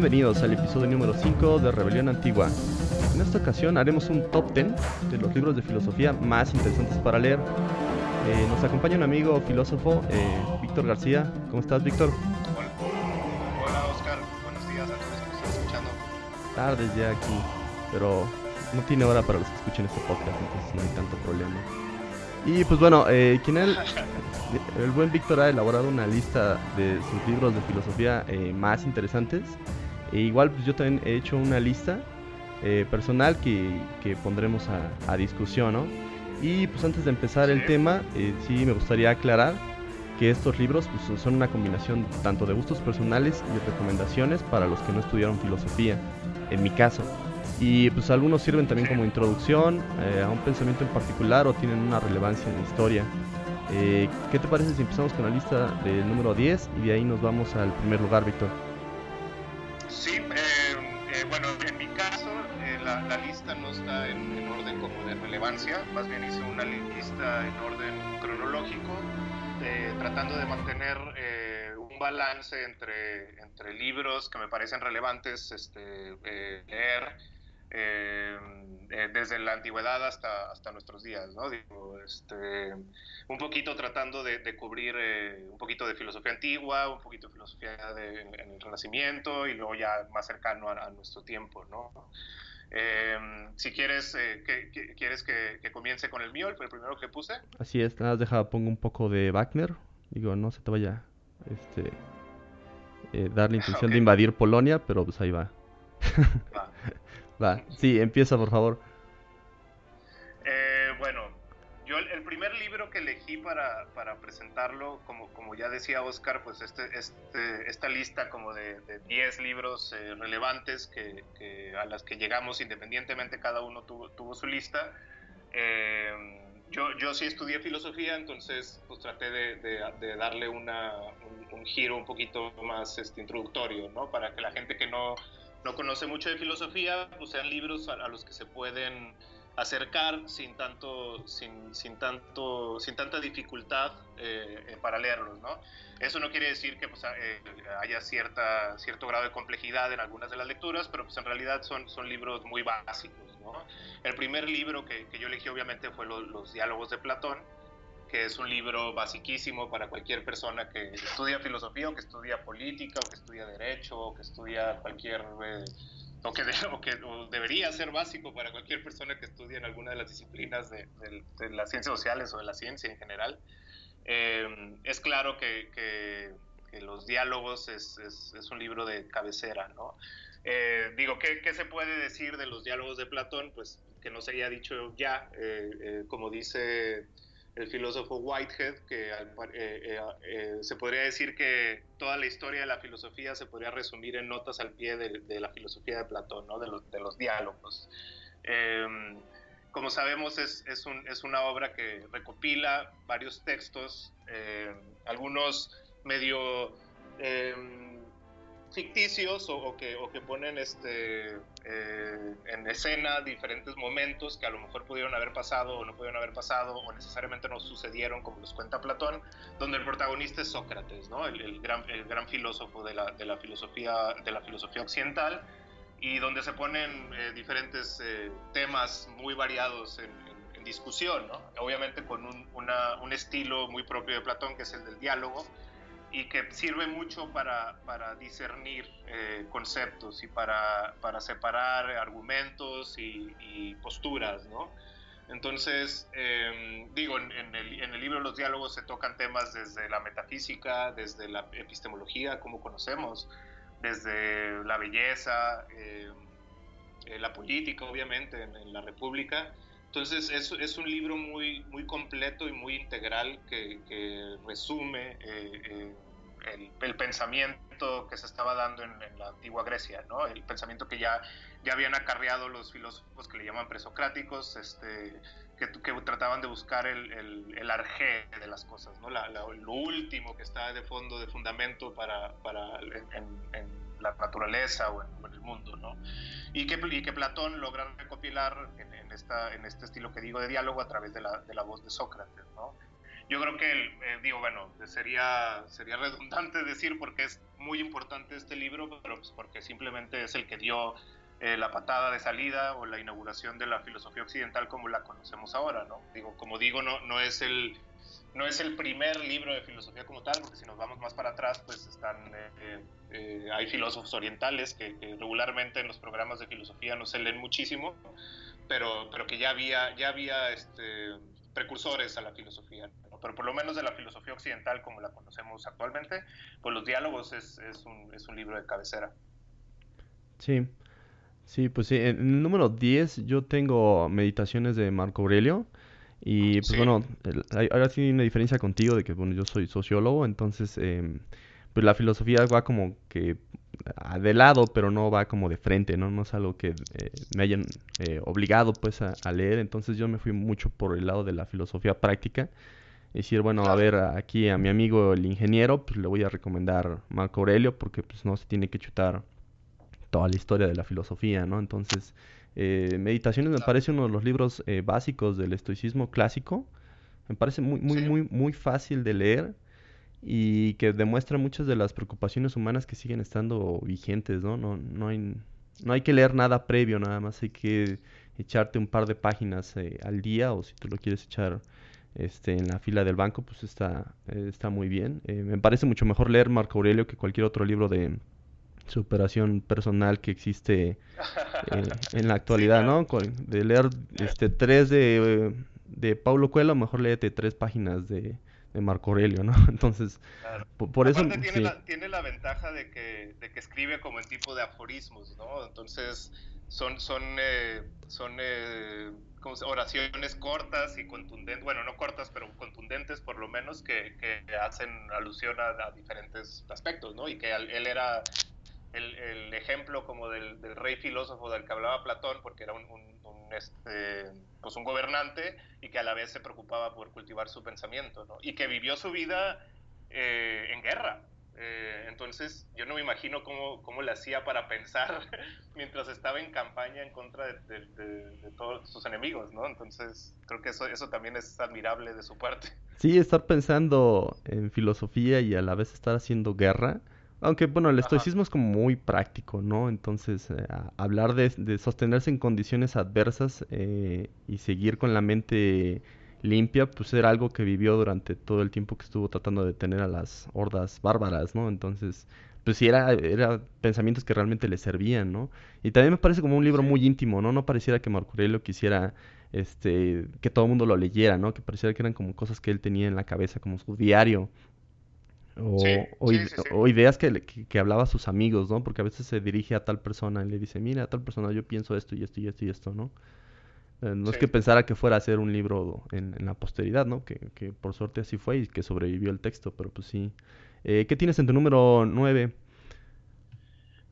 Bienvenidos al episodio número 5 de Rebelión Antigua. En esta ocasión haremos un top 10 de los libros de filosofía más interesantes para leer. Eh, nos acompaña un amigo filósofo, eh, Víctor García. ¿Cómo estás, Víctor? Hola, Oscar. Buenos días a todos los que están escuchando. Tardes ya aquí, pero no tiene hora para los que escuchen este podcast, entonces no hay tanto problema. Y pues bueno, eh, quien él, el buen Víctor ha elaborado una lista de sus libros de filosofía eh, más interesantes. E igual pues yo también he hecho una lista eh, personal que, que pondremos a, a, discusión, ¿no? Y pues antes de empezar el tema, eh, sí me gustaría aclarar que estos libros pues, son una combinación tanto de gustos personales y recomendaciones para los que no estudiaron filosofía, en mi caso. Y pues algunos sirven también como introducción eh, a un pensamiento en particular o tienen una relevancia en la historia. Eh, ¿Qué te parece si empezamos con la lista del número 10 y de ahí nos vamos al primer lugar, Víctor? Sí, eh, bueno, en mi caso la, la, lista no está en, en, orden como de relevancia, más bien hice una lista en orden cronológico, tratando de mantener un balance entre, entre libros que me parecen relevantes este, leer eh, eh, desde la antigüedad hasta, hasta nuestros días, ¿no? Digo, este, un poquito tratando de, de cubrir eh, un poquito de filosofía antigua, un poquito de filosofía de, en, en, el Renacimiento y luego ya más cercano a, a nuestro tiempo, ¿no? Eh, si quieres, eh, que, que, ¿quieres que, que, comience con el mío, el primero que puse? Así es, nada más deja, pongo un poco de Wagner. Digo, no se te vaya este, eh, dar la intención okay. de invadir Polonia, pero pues ahí va. va. Va, sí, empieza por favor. Eh, bueno, yo el, primer libro que elegí para, para presentarlo, como, como, ya decía Oscar, pues este, este, esta lista como de 10 libros eh, relevantes que, a las que llegamos independientemente, cada uno tuvo, tuvo su lista. Eh, yo, yo sí estudié filosofía, entonces pues traté de, darle un, un, giro un poquito más este, introductorio, ¿no? Para que la gente que no no conoce mucho de filosofía, pues sean libros a, los que se pueden acercar sin tanto, sin, tanto, sin tanta dificultad eh, para leerlos, ¿no? Eso no quiere decir que pues, eh, haya cierta, cierto grado de complejidad en algunas de las lecturas, pero pues en realidad son, son libros muy básicos, ¿no? El primer libro que, que yo elegí obviamente fue los diálogos de Platón, que es un libro basiquísimo para cualquier persona que estudia filosofía o que estudia política o que estudia derecho o que estudia cualquier... Eh, o, que de, o que o debería ser básico para cualquier persona que estudie en alguna de las disciplinas de, de, de las ciencias sociales o de la ciencia en general. Eh, es claro que, que, que los diálogos es, es, es, un libro de cabecera, ¿no? Eh, digo, ¿qué, ¿qué, se puede decir de los diálogos de Platón? Pues que no se haya dicho ya, eh, como dice el filósofo Whitehead, que eh, eh, eh, se podría decir que toda la historia de la filosofía se podría resumir en notas al pie de, la filosofía de Platón, ¿no? de, los, diálogos. Em, como sabemos, es, es, un, es, una obra que recopila varios textos, algunos medio em, ficticios o, que, o, que, ponen este, eh, en escena diferentes momentos que a lo mejor pudieron haber pasado o no pudieron haber pasado o necesariamente no sucedieron como los cuenta Platón, donde el protagonista es Sócrates, ¿no? el, el, gran, el gran, filósofo de la, de la, filosofía, de la filosofía occidental y donde se ponen eh, diferentes eh, temas muy variados en, en, en discusión, ¿no? obviamente con un, una, un estilo muy propio de Platón que es el del diálogo y que sirve mucho para, para discernir eh, conceptos y para, para, separar argumentos y, y posturas, ¿no? Entonces, eh, digo, en, en, el, en, el, libro Los diálogos se tocan temas desde la metafísica, desde la epistemología, como conocemos, desde la belleza, eh, la política, obviamente, en, en, la República, Entonces es, es, un libro muy, muy completo y muy integral que, que resume eh, eh, el, el, pensamiento que se estaba dando en, en, la antigua Grecia, ¿no? el pensamiento que ya, ya habían acarreado los filósofos que le llaman presocráticos, este, que, que trataban de buscar el, el, el, arjé de las cosas, ¿no? La, la, lo último que está de fondo, de fundamento para, para en, en, la naturaleza o en, en el mundo. ¿no? Y, que, y que Platón logra recopilar en, en, esta, en este estilo que digo de diálogo a través de la, de la voz de Sócrates. ¿no? Yo creo que, eh, digo, bueno, sería, sería redundante decir porque es muy importante este libro, pero pues porque simplemente es el que dio eh, la patada de salida o la inauguración de la filosofía occidental como la conocemos ahora, ¿no? Digo, como digo, no, no es el no es el primer libro de filosofía como tal, porque si nos vamos más para atrás, pues están, eh, eh, hay filósofos orientales que, que, regularmente en los programas de filosofía no se leen muchísimo, pero, pero que ya había, ya había este, precursores a la filosofía. ¿no? Pero por lo menos de la filosofía occidental como la conocemos actualmente, pues los diálogos es, es, un, es un libro de cabecera. Sí, sí, pues sí, en el número 10 yo tengo meditaciones de Marco Aurelio. Y pues sí. bueno, el, ahora sí hay una diferencia contigo de que bueno, yo soy sociólogo, entonces eh, pues la filosofía va como que de lado, pero no va como de frente, ¿no? No es algo que eh, me hayan eh, obligado pues a, a, leer, entonces yo me fui mucho por el lado de la filosofía práctica. Decir, bueno, a ver, aquí a mi amigo el ingeniero, pues le voy a recomendar Marco Aurelio porque pues no se tiene que chutar toda la historia de la filosofía, ¿no? Entonces, eh, Meditaciones me parece uno de los libros eh, básicos del estoicismo clásico. Me parece muy, muy, sí. muy, muy fácil de leer y que demuestra muchas de las preocupaciones humanas que siguen estando vigentes, ¿no? No, no, hay, no hay que leer nada previo, nada más hay que echarte un par de páginas eh, al día o si tú lo quieres echar este, en la fila del banco, pues está, está muy bien. Eh, me parece mucho mejor leer Marco Aurelio que cualquier otro libro de superación personal que existe eh, en la actualidad. ¿no? De leer este tres de, de Paulo Coelho, mejor léete tres páginas de Marco Aurelio, ¿no? Entonces, claro. por, por eso... Tiene, sí. la, tiene la ventaja de que, de que escribe como en tipo de aforismos, ¿no? Entonces, son, son, eh, son eh, como oraciones cortas y contundentes, bueno, no cortas, pero contundentes por lo menos, que, que hacen alusión a, a, diferentes aspectos, ¿no? Y que él era el, ejemplo como del, rey filósofo del que hablaba Platón, porque era un, este, pues un gobernante y que a la vez se preocupaba por cultivar su pensamiento. Y que vivió su vida eh, en guerra. Eh, entonces, yo no me imagino cómo, cómo le hacía para pensar mientras estaba en campaña en contra de, de, todos sus enemigos, ¿no? Entonces, creo que eso, eso también es admirable de su parte. Sí, estar pensando en filosofía y a la vez estar haciendo guerra aunque, bueno, el estoicismo Ajá. es como muy práctico, ¿no? Entonces, eh, hablar de, de, sostenerse en condiciones adversas eh, y seguir con la mente limpia, pues era algo que vivió durante todo el tiempo que estuvo tratando de detener a las hordas bárbaras, ¿no? Entonces, pues sí, era, era pensamientos que realmente le servían, ¿no? Y también me parece como un libro sí. muy íntimo, ¿no? No pareciera que Marco Aurelio quisiera este, que todo el mundo lo leyera, ¿no? Que pareciera que eran como cosas que él tenía en la cabeza, como su diario. O, sí, o, sí, sí, o, ideas que, que, que, hablaba a sus amigos, ¿no? Porque a veces se dirige a tal persona y le dice, mira, a tal persona yo pienso esto y esto y esto y esto, ¿no? Eh, no es que pensara que fuera a ser un libro en, en la posteridad, ¿no? Que, que, por suerte así fue y que sobrevivió el texto, pero pues sí. Eh, ¿Qué tienes en tu número 9?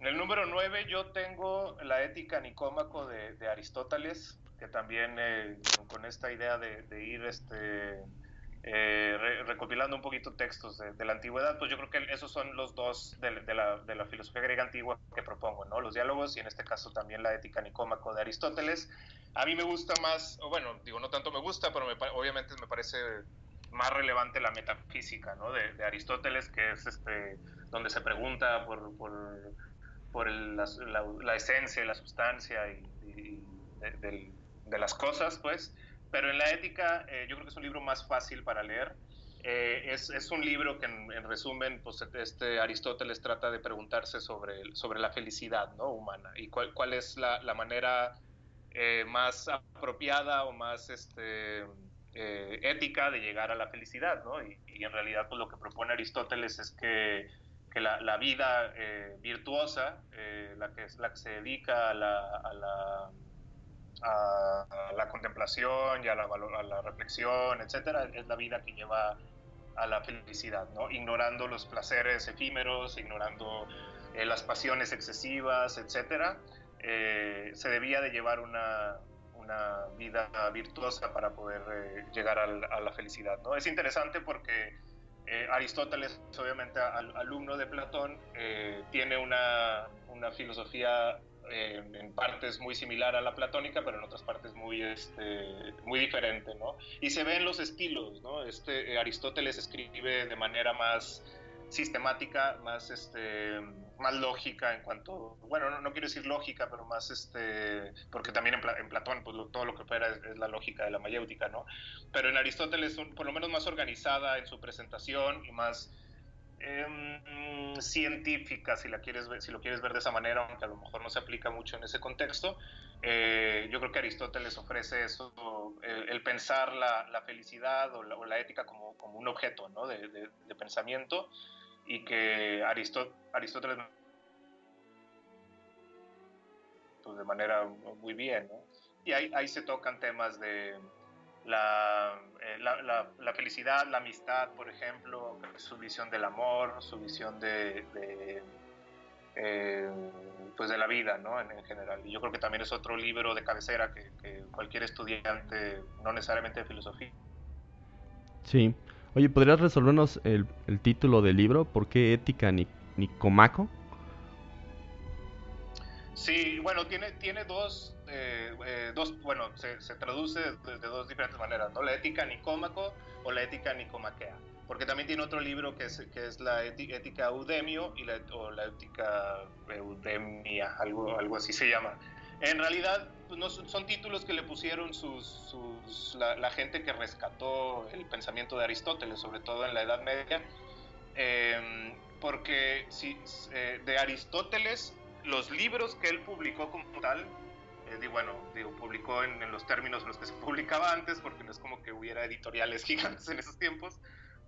En el número 9 yo tengo la ética nicómaco de, de Aristóteles, que también eh, con esta idea de, de ir este eh, re, recopilando un poquito textos de, la antigüedad, pues yo creo que esos son los dos de, la, de, la, filosofía griega antigua que propongo, ¿no? Los diálogos y en este caso también la ética nicómaco de Aristóteles. A mí me gusta más, o bueno, digo, no tanto me gusta, pero me, obviamente me parece más relevante la metafísica, ¿no? De, Aristóteles, que es este, donde se pregunta por, por, por la, esencia, la sustancia y, y de, las cosas, pues pero en la ética eh, yo creo que es un libro más fácil para leer. Eh, es, es, un libro que en, en, resumen, pues este Aristóteles trata de preguntarse sobre, sobre la felicidad ¿no? humana y cuál, cuál es la, la manera eh, más apropiada o más este, eh, ética de llegar a la felicidad. ¿no? Y, y, en realidad pues, lo que propone Aristóteles es que, que la, la, vida eh, virtuosa, la, que, la que se dedica a la, a la a, la contemplación y a la, a la reflexión, etcétera, es la vida que lleva a la felicidad, ¿no? Ignorando los placeres efímeros, ignorando eh, las pasiones excesivas, etcétera. Eh, se debía de llevar una, una vida virtuosa para poder eh, llegar a la felicidad, ¿no? Es interesante porque Aristóteles, obviamente alumno de Platón, tiene una, una filosofía en partes muy similar a la platónica, pero en otras partes muy, este, muy diferente, ¿no? Y se ven los estilos, ¿no? Este, eh, Aristóteles escribe de manera más sistemática, más, este, más lógica en cuanto, bueno, no, quiero decir lógica, pero más, este, porque también en, Platón pues, todo lo que opera es, la lógica de la mayéutica, ¿no? Pero en Aristóteles, por lo menos más organizada en su presentación y más Em, científica, si, la quieres ver, si lo quieres ver de esa manera, aunque a lo mejor no se aplica mucho en ese contexto. Eh, yo creo que Aristóteles ofrece eso, el, pensar la, felicidad o la, ética como, como, un objeto ¿no? de, de, pensamiento y que Aristóteles pues de manera muy bien. ¿no? Y ahí, ahí se tocan temas de eh, la, la, la, felicidad, la amistad, por ejemplo, su visión del amor, su visión de, eh, pues de la vida ¿no? en, general. Y yo creo que también es otro libro de cabecera que, cualquier estudiante, no necesariamente de filosofía. Sí. Oye, ¿podrías resolvernos el, el título del libro? ¿Por qué ética ni, Nicomaco? Sí, bueno, tiene, tiene dos, eh, eh, dos bueno, se, traduce de, dos diferentes maneras, ¿no? La ética nicómaco o la ética nicomaquea. Porque también tiene otro libro que es, que es la ética eudemio y la, o la ética eudemia, algo, algo así se llama. En realidad, pues no, son títulos que le pusieron sus, sus la, gente que rescató el pensamiento de Aristóteles, sobre todo en la Edad Media, eh, porque si, de Aristóteles los libros que él publicó como tal, eh, bueno, digo, publicó en, los términos en los que se publicaba antes, porque no es como que hubiera editoriales gigantes en esos tiempos,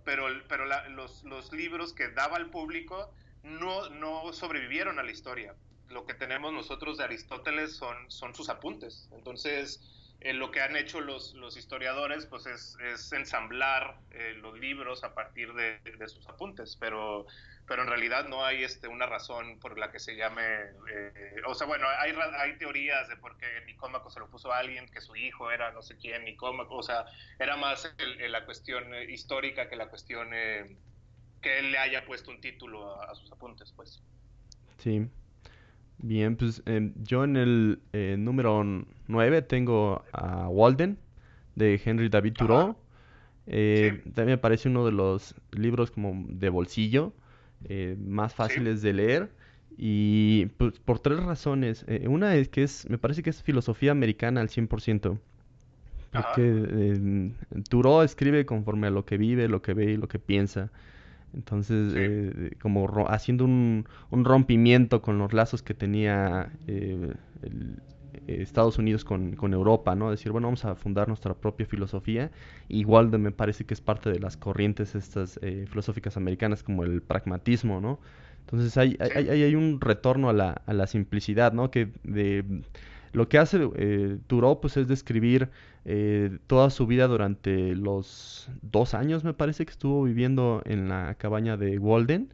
pero, pero los, los, libros que daba al público no, no sobrevivieron a la historia. Lo que tenemos nosotros de Aristóteles son, son sus apuntes. Entonces, eh, lo que han hecho los, los historiadores pues es, es ensamblar eh, los libros a partir de, de, sus apuntes, pero pero en realidad no hay este, una razón por la que se llame, eh, o sea, bueno, hay, hay teorías de por qué Nicómaco se lo puso a alguien, que su hijo era no sé quién, Nicómaco, o sea, era más la cuestión eh, histórica que la cuestión eh, que él le haya puesto un título a, sus apuntes, pues. Sí. Bien, pues em, yo en el número 9 tengo a Walden de Henry David Thoreau. También me parece uno de los libros como de bolsillo eh, más fáciles de leer. Y pues, por tres razones. Eh, una es que es, me parece que es filosofía americana al 100%. Porque eh, escribe conforme a lo que vive, lo que ve y lo que piensa. Entonces, eh, como haciendo un, un, rompimiento con los lazos que tenía el, Estados Unidos con, con, Europa, ¿no? Decir, bueno, vamos a fundar nuestra propia filosofía. Igual de, me parece que es parte de las corrientes estas eh, filosóficas americanas como el pragmatismo, ¿no? Entonces hay, hay, hay, un retorno a la, a la simplicidad, ¿no? Que de, lo que hace eh, Thoreau pues es describir eh, toda su vida durante los dos años, me parece que estuvo viviendo en la cabaña de Walden,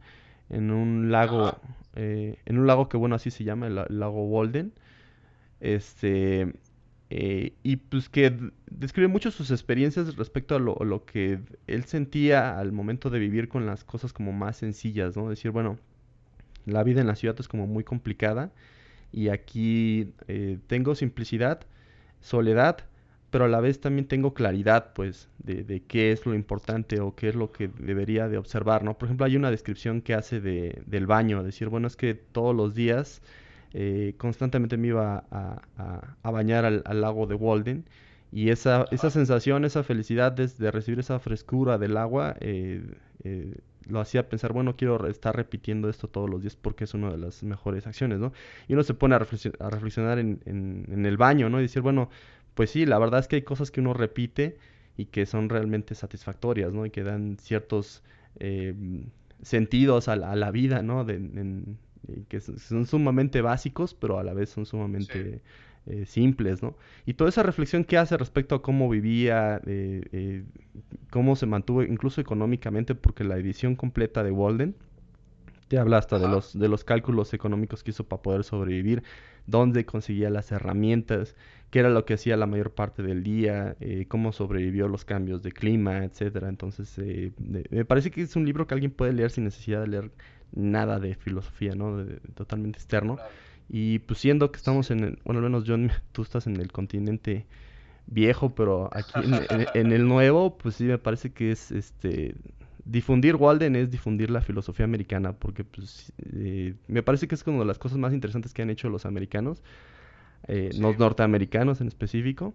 en un lago, eh, en un lago que bueno así se llama, el lago Walden. Este, eh, y pues que describe mucho sus experiencias respecto a lo, que él sentía al momento de vivir con las cosas como más sencillas, ¿no? Decir, bueno, la vida en la ciudad es como muy complicada y aquí eh, tengo simplicidad, soledad, pero a la vez también tengo claridad, pues, de, de, qué es lo importante o qué es lo que debería de observar, ¿no? Por ejemplo, hay una descripción que hace de, del baño, decir, bueno, es que todos los días eh, constantemente me iba a, bañar al, lago de Walden y esa, esa sensación, esa felicidad de, recibir esa frescura del agua eh, eh, lo hacía pensar, bueno, quiero estar repitiendo esto todos los días porque es una de las mejores acciones, ¿no? Y uno se pone a, reflexionar, en, en, el baño, ¿no? Y decir, bueno, pues sí, la verdad es que hay cosas que uno repite y que son realmente satisfactorias, ¿no? Y que dan ciertos sentidos a la, vida, ¿no? De, que son sumamente básicos, pero a la vez son sumamente eh, simples, ¿no? Y toda esa reflexión que hace respecto a cómo vivía, eh, eh, cómo se mantuvo incluso económicamente, porque la edición completa de Walden te habla hasta de los, de los cálculos económicos que hizo para poder sobrevivir, dónde conseguía las herramientas, qué era lo que hacía la mayor parte del día, cómo sobrevivió los cambios de clima, etcétera. Entonces, me parece que es un libro que alguien puede leer sin necesidad de leer nada de filosofía, ¿no? totalmente externo. Y pues siendo que estamos en el, bueno, al menos John, tú estás en el continente viejo, pero aquí en, el nuevo, pues sí me parece que es este difundir Walden es difundir la filosofía americana, porque pues eh, me parece que es una de las cosas más interesantes que han hecho los americanos, eh, los norteamericanos en específico.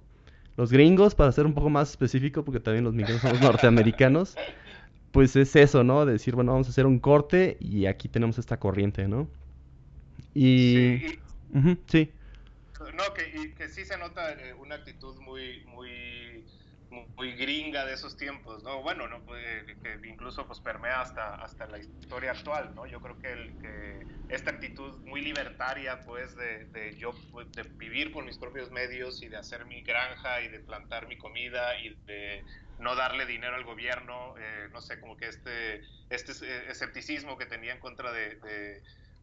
Los gringos, para ser un poco más específico, porque también los mexicanos somos norteamericanos, pues es eso, ¿no? decir, bueno, vamos a hacer un corte y aquí tenemos esta corriente, ¿no? Y... Sí. No, que, que sí se nota eh, una actitud muy, muy, muy gringa de esos tiempos, ¿no? Bueno, no que incluso pues permea hasta, hasta la historia actual, ¿no? Yo creo que, el, que esta actitud muy libertaria, pues, de, de yo pues, de vivir por mis propios medios y de hacer mi granja y de plantar mi comida y de no darle dinero al gobierno, eh, no sé, como que este, este escepticismo que tenía en contra de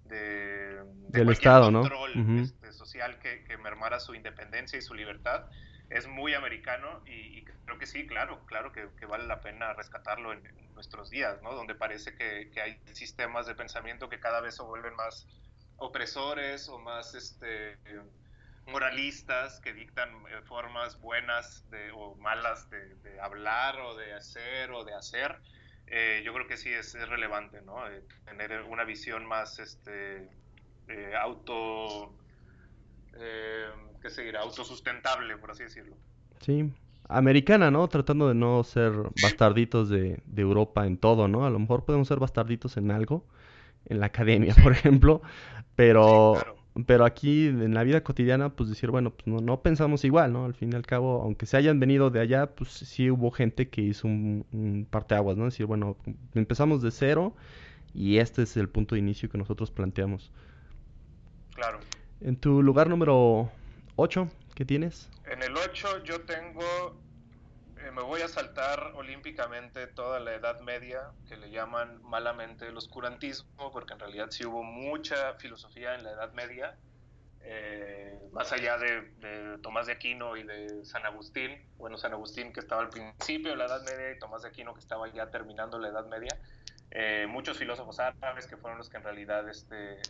de, del Estado, control, este, social que, que, mermara su independencia y su libertad es muy americano y, creo que sí, claro, claro que, vale la pena rescatarlo en, nuestros días, ¿no? Donde parece que, hay sistemas de pensamiento que cada vez se vuelven más opresores o más este, moralistas que dictan eh, formas buenas de, o malas de, de hablar o de hacer o de hacer eh, yo creo que sí es, relevante, ¿no? Eh, tener una visión más este, eh, auto, ¿qué se dirá? Autosustentable, por así decirlo. Sí, americana, ¿no? Tratando de no ser bastarditos de, de, Europa en todo, ¿no? A lo mejor podemos ser bastarditos en algo, en la academia, por ejemplo, pero pero aquí en la vida cotidiana, pues decir, bueno, pues no, no, pensamos igual, ¿no? Al fin y al cabo, aunque se hayan venido de allá, pues sí hubo gente que hizo un, un parteaguas, ¿no? Decir, bueno, empezamos de cero y este es el punto de inicio que nosotros planteamos. Claro. En tu lugar número 8, ¿qué tienes? En el 8 yo tengo me voy a saltar olímpicamente toda la Edad Media, que le llaman malamente el oscurantismo, porque en realidad sí hubo mucha filosofía en la Edad Media, eh, más allá de, Tomás de Aquino y de San Agustín, bueno, San Agustín que estaba al principio de la Edad Media y Tomás de Aquino que estaba ya terminando la Edad Media, eh, muchos filósofos árabes que fueron los que en realidad este,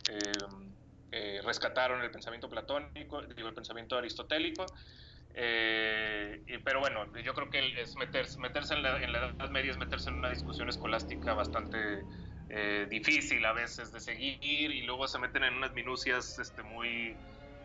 rescataron el pensamiento platónico, digo, el pensamiento aristotélico, eh, pero bueno, yo creo que es meterse, meterse en, la, Edad Media es meterse en una discusión escolástica bastante eh, difícil a veces de seguir y luego se meten en unas minucias este, muy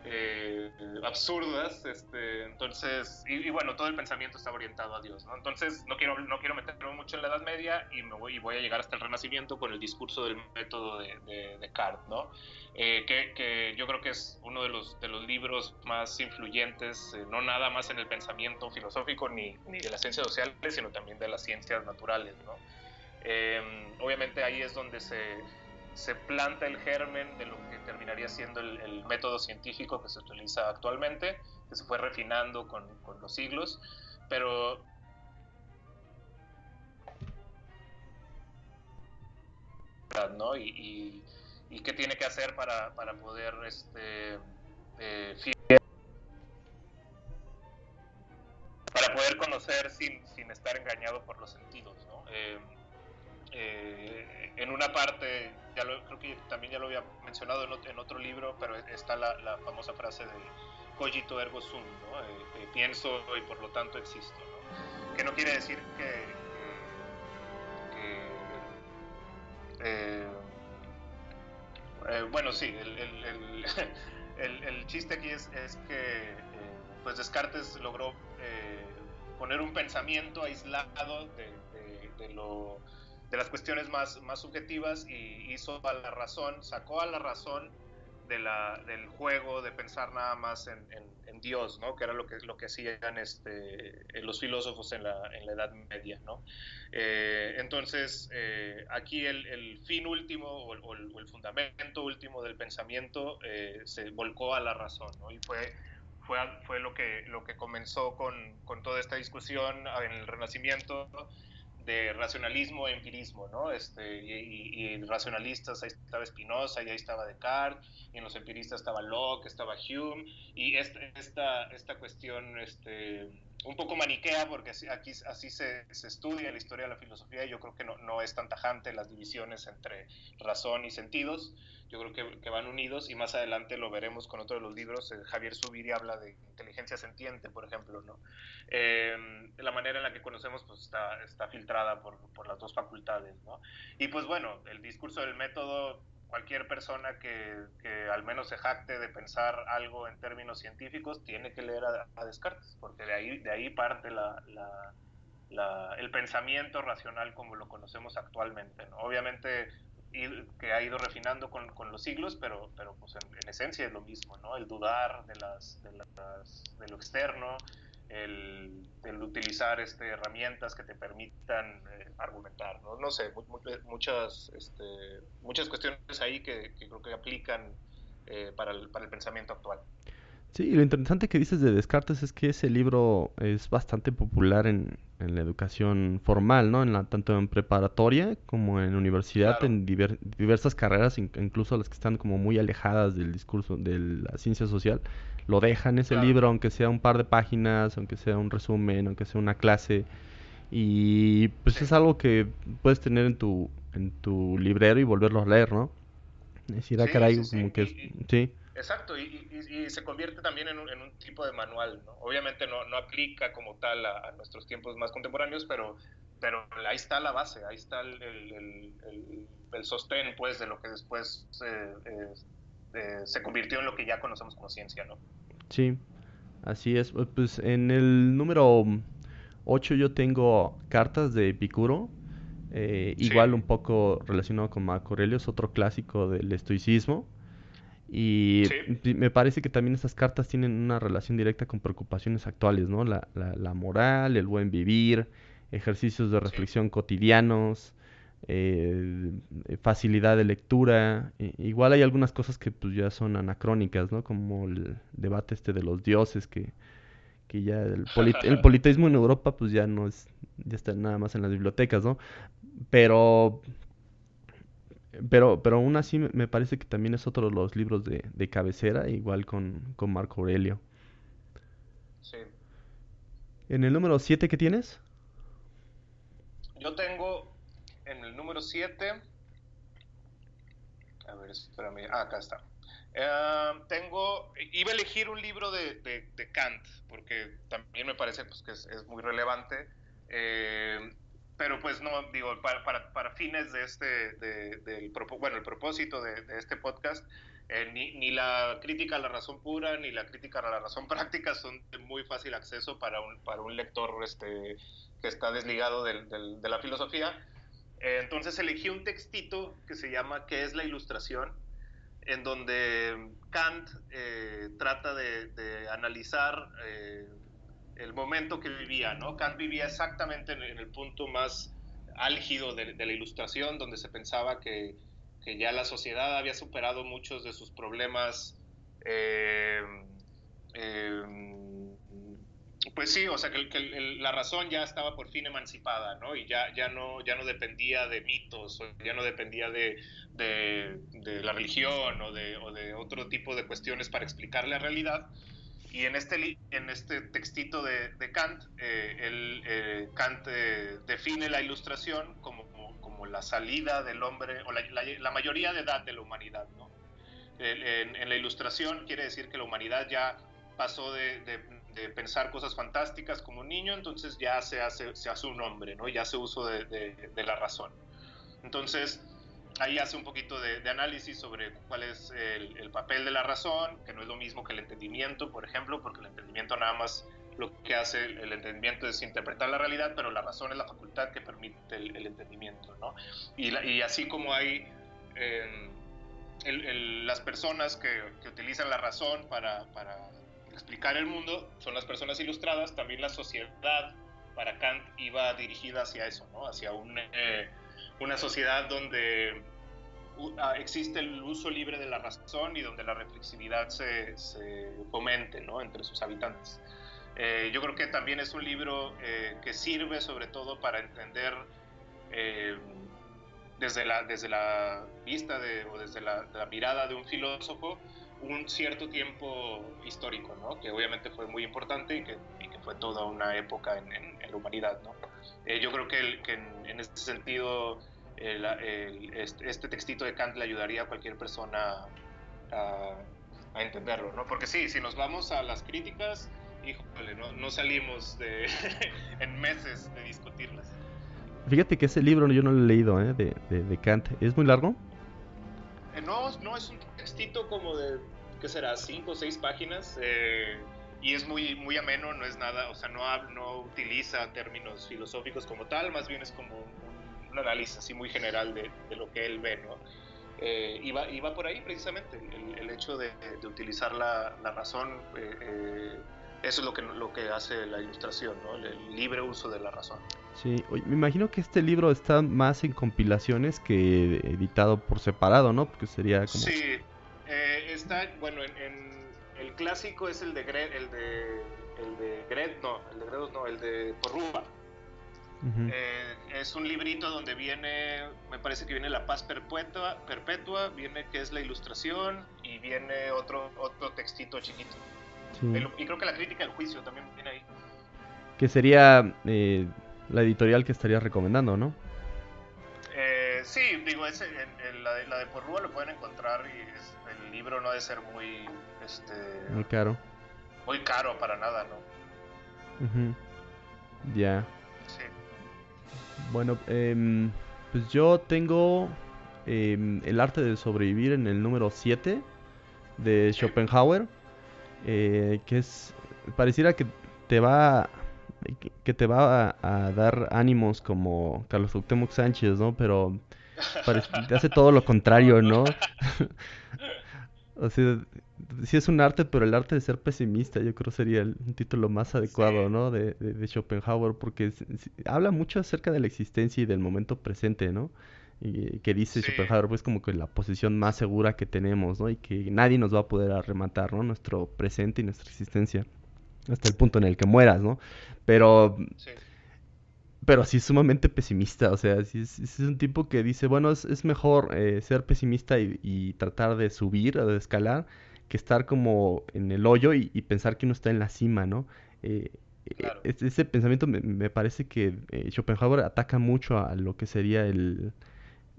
eh, absurdas, este, entonces, y, bueno, todo el pensamiento está orientado a Dios, ¿no? Entonces, no quiero, no quiero meterme mucho en la Edad Media y me voy, y voy a llegar hasta el Renacimiento con el discurso del método de, de Descartes, ¿no? Eh, que, que, yo creo que es uno de los, de los libros más influyentes, eh, no nada más en el pensamiento filosófico ni, ni, de las ciencias sociales, sino también de las ciencias naturales, ¿no? obviamente ahí es donde se se planta el germen de lo que terminaría siendo el, método científico que se utiliza actualmente, que se fue refinando con, los siglos, pero ¿no? Y, qué tiene que hacer para, poder este, eh, para poder conocer sin, estar engañado por los sentidos. ¿no? Eh, eh, en una parte, ya creo que también ya lo había mencionado en, otro libro, pero está la, famosa frase de cogito ergo sum, ¿no? Eh, eh, pienso y por lo tanto existo, que no quiere decir que, bueno, sí, el, chiste aquí es, que pues Descartes logró poner un pensamiento aislado de lo de las cuestiones más, más subjetivas y hizo a la razón, sacó a la razón de la, del juego de pensar nada más en, en, Dios, ¿no? que era lo que, lo que hacían este, los filósofos en la, en la Edad Media. ¿no? Eh, entonces, eh, aquí el, el, fin último o el, fundamento último del pensamiento eh, se volcó a la razón ¿no? y fue fue, fue lo, que, lo que comenzó con, con toda esta discusión en el Renacimiento de racionalismo e empirismo, ¿no? Este, y, y, racionalistas, ahí estaba Spinoza, y ahí estaba Descartes, y en los empiristas estaba Locke, estaba Hume, y esta, esta, esta cuestión este, un poco maniquea, porque así, aquí, así se, se, estudia la historia de la filosofía, y yo creo que no, no es tan tajante las divisiones entre razón y sentidos, yo creo que, van unidos y más adelante lo veremos con otro de los libros. Eh, Javier Subiri habla de inteligencia sentiente, por ejemplo. ¿no? Eh, la manera en la que conocemos pues, está, está filtrada por, por, las dos facultades. ¿no? Y pues bueno, el discurso del método, cualquier persona que, que, al menos se jacte de pensar algo en términos científicos tiene que leer a, Descartes, porque de ahí, de ahí parte la, la, el pensamiento racional como lo conocemos actualmente. Obviamente que ha ido refinando con, con, los siglos, pero, pero pues en, en, esencia es lo mismo, ¿no? El dudar de, las, de, las, de lo externo, el, el, utilizar este, herramientas que te permitan eh, argumentar, ¿no? No sé, muchas, este, muchas cuestiones ahí que, que, creo que aplican eh, para, el, para el pensamiento actual. Sí, lo interesante que dices de Descartes es que ese libro es bastante popular en, en la educación formal, ¿no? En la, tanto en preparatoria como en universidad, claro. en diver, diversas carreras, incluso las que están como muy alejadas del discurso de la ciencia social, lo dejan ese claro. libro, aunque sea un par de páginas, aunque sea un resumen, aunque sea una clase, y pues sí. es algo que puedes tener en tu, en tu librero y volverlo a leer, ¿no? Es decir, ah, caray, como que... Y, sí. Exacto, y, y, y, se convierte también en un, en un, tipo de manual, ¿no? Obviamente no, no aplica como tal a, a, nuestros tiempos más contemporáneos, pero, pero ahí está la base, ahí está el, el, el, el sostén, pues, de lo que después eh, eh, eh, se convirtió en lo que ya conocemos como ciencia, ¿no? Sí, así es. Pues en el número 8 yo tengo cartas de Epicuro, eh, sí. igual un poco relacionado con Marco Aurelio, es otro clásico del estoicismo. Y sí. me parece que también estas cartas tienen una relación directa con preocupaciones actuales, ¿no? La, la, la moral, el buen vivir, ejercicios de reflexión sí. cotidianos, eh, facilidad de lectura. E, igual hay algunas cosas que pues ya son anacrónicas, ¿no? Como el debate este de los dioses que, que ya el, polit el politeísmo en Europa pues ya no es, ya está nada más en las bibliotecas, ¿no? Pero pero, pero aún así me parece que también es otro de los libros de, de cabecera, igual con, con, Marco Aurelio. Sí. ¿En el número 7 qué tienes? Yo tengo número 7. A ver, espérame. Ah, acá está. Uh, tengo. Iba a elegir un libro de, de, de Kant, porque también me parece pues, que es, es muy relevante. Eh, pero pues no, digo, para, para, para fines de este, de, del, bueno, el propósito de, este podcast, eh, ni, ni, la crítica a la razón pura ni la crítica a la razón práctica son de muy fácil acceso para un, para un lector este, que está desligado de la filosofía. Eh, entonces elegí un textito que se llama ¿Qué es la ilustración? en donde Kant eh, trata de, analizar eh, el momento que vivía, ¿no? Kant vivía exactamente en, el punto más álgido de, la ilustración, donde se pensaba que, ya la sociedad había superado muchos de sus problemas, pues sí, o sea, que, que el, la razón ya estaba por fin emancipada, ¿no? Y ya, ya, no, ya no dependía de mitos, ya no dependía de, de, de la religión o de, o de otro tipo de cuestiones para explicar la realidad, y en este, en este textito de, Kant, eh, el, eh, Kant eh, define la ilustración como, como, la salida del hombre, o la, la, la, mayoría de edad de la humanidad. ¿no? En, en, la ilustración quiere decir que la humanidad ya pasó de, de, de, pensar cosas fantásticas como un niño, entonces ya se hace, se hace un hombre, ¿no? ya hace uso de, la razón. Entonces, ahí hace un poquito de, de, análisis sobre cuál es el, el, papel de la razón, que no es lo mismo que el entendimiento, por ejemplo, porque el entendimiento nada más lo que hace el, el entendimiento es interpretar la realidad, pero la razón es la facultad que permite el, el entendimiento, ¿no? Y, la, y, así como hay eh, las personas que, que, utilizan la razón para, para explicar el mundo, son las personas ilustradas, también la sociedad para Kant iba dirigida hacia eso, ¿no? Hacia un... Eh, una sociedad donde ah, existe el uso libre de la razón y donde la reflexividad se, se fomente ¿no? entre sus habitantes. Eh, yo creo que también es un libro eh, que sirve sobre todo para entender eh, desde, la, desde la vista de, o desde la, mirada de un filósofo un cierto tiempo histórico, ¿no? que obviamente fue muy importante y que, fue toda una época en, la humanidad. ¿no? yo creo que, que en, en, este sentido este, este, textito de Kant le ayudaría a cualquier persona a, a entenderlo, ¿no? porque sí, si nos vamos a las críticas, híjole, no, no salimos de, en meses de discutirlas. Fíjate que ese libro yo no lo he leído, ¿eh? de, de, Kant. ¿Es muy largo? Eh, no, no, es un textito como de, ¿qué será? Cinco o seis páginas. Eh, y es muy, muy ameno, no es nada, o sea, no, no utiliza términos filosóficos como tal, más bien es como un, análisis así muy general de, de, lo que él ve, ¿no? Eh, y, va, por ahí precisamente el, el hecho de, de, utilizar la, la razón eh, eso es lo que, lo que hace la ilustración, ¿no? el libre uso de la razón. Sí, me imagino que este libro está más en compilaciones que editado por separado, ¿no? Porque sería como... Sí, eh, está, bueno, en, el clásico es el de Gred, el de, el de Gred, no, el de Gredos no, el de Porrúa. Eh, es un librito donde viene, me parece que viene la paz perpetua, perpetua, viene que es la ilustración y viene otro, otro textito chiquito. Y creo que la crítica del juicio también viene ahí. Que sería eh, la editorial que estarías recomendando, ¿no? Eh, sí, digo, ese, la, de, la de Porrúa lo pueden encontrar y el libro no debe ser muy... Este, muy caro. Muy caro para nada, ¿no? Ya. Sí. Bueno, em, pues yo tengo em, El arte de sobrevivir en el número 7 de Schopenhauer. Eh, que es pareciera que te va que te va a, dar ánimos como Carlos Cuauhtémoc Sánchez, ¿no? Pero te hace todo lo contrario, ¿no? o sea, sí es un arte, pero el arte de ser pesimista yo creo sería el, un título más adecuado, ¿no? De, de, Schopenhauer, porque habla mucho acerca de la existencia y del momento presente, ¿no? y que dice Schopenhauer pues como que la posición más segura que tenemos, ¿no? Y que nadie nos va a poder arrematar, ¿no? Nuestro presente y nuestra existencia hasta el punto en el que mueras, ¿no? Pero sí. pero sí sumamente pesimista, o sea, sí, es un tipo que dice, bueno, es, mejor eh, ser pesimista y, tratar de subir o de escalar que estar como en el hoyo y, pensar que uno está en la cima, ¿no? Eh, eh, ese pensamiento me, parece que Schopenhauer ataca mucho a lo que sería el,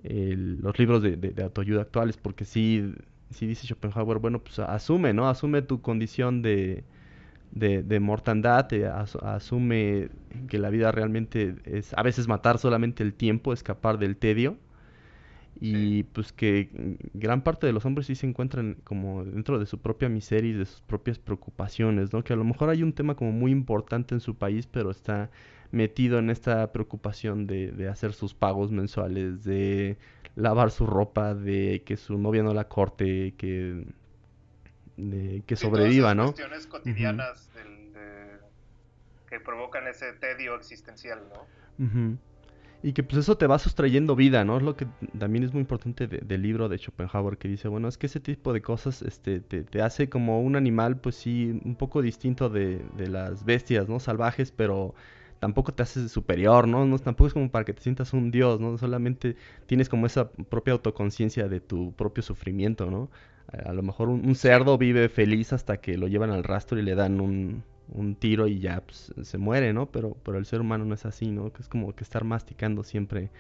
los libros de, de, autoayuda actuales, porque sí, sí dice Schopenhauer, bueno, pues asume, ¿no? Asume tu condición de, de, mortandad, eh, asume que la vida realmente es a veces matar solamente el tiempo, escapar del tedio. Y pues que gran parte de los hombres sí se encuentran como dentro de su propia miseria y de sus propias preocupaciones, ¿no? Que a lo mejor hay un tema como muy importante en su país, pero está metido en esta preocupación de, de, hacer sus pagos mensuales, de lavar su ropa, de que su novia no la corte, que, que sobreviva, ¿no? cuestiones cotidianas que provocan ese tedio existencial, ¿no? Y que pues eso te va sustrayendo vida, ¿no? Es lo que también es muy importante del libro de Schopenhauer, que dice, bueno, es que ese tipo de cosas este, te, te hace como un animal, pues sí, un poco distinto de, de las bestias, ¿no? Salvajes, pero tampoco te haces superior, ¿no? ¿no? Tampoco es como para que te sientas un dios, ¿no? Solamente tienes como esa propia autoconciencia de tu propio sufrimiento, ¿no? A, lo mejor un, cerdo vive feliz hasta que lo llevan al rastro y le dan un, un tiro y ya pues, se muere, ¿no? Pero, pero el ser humano no es así, ¿no? Que es como que estar masticando siempre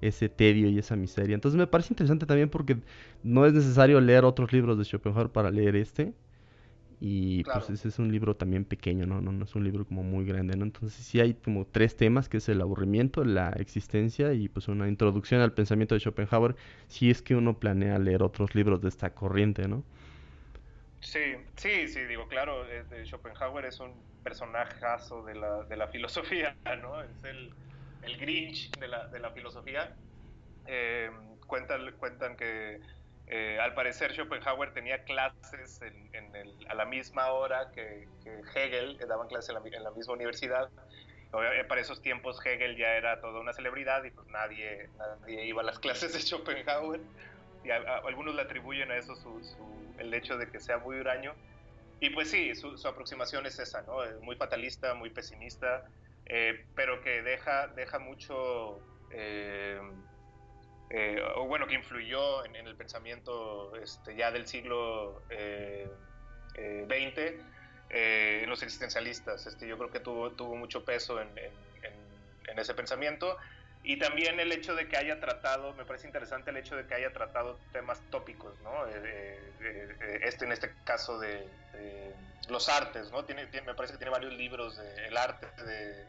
ese tedio y esa miseria. Entonces me parece interesante también porque no es necesario leer otros libros de Schopenhauer para leer este. Y pues ese es un libro también pequeño, ¿no? ¿no? No es un libro como muy grande, ¿no? Entonces sí hay como tres temas, que es el aburrimiento, la existencia y pues una introducción al pensamiento de Schopenhauer, si es que uno planea leer otros libros de esta corriente, ¿no? Sí, sí, sí, digo, claro, Schopenhauer es un personajazo de la, de la filosofía, ¿no? Es el, el Grinch de la, de la filosofía. Eh, cuentan, cuentan que eh, al parecer Schopenhauer tenía clases a la misma hora que, Hegel, que daban clases en la, misma universidad. Eh, para esos tiempos Hegel ya era toda una celebridad y pues nadie, nadie iba a las clases de Schopenhauer y algunos le atribuyen a eso el hecho de que sea muy huraño. Y pues sí, su, aproximación es esa, ¿no? Muy fatalista, muy pesimista, eh, pero que deja, deja mucho, eh, eh, o bueno, que influyó en, el pensamiento este, ya del siglo XX, en los existencialistas. Este, yo creo que tuvo, tuvo mucho peso en, en ese pensamiento y también el hecho de que haya tratado, me parece interesante el hecho de que haya tratado temas tópicos, ¿no? Eh, eh, eh, este en este caso de, los artes, ¿no? Tiene, me parece que tiene varios libros de el arte de,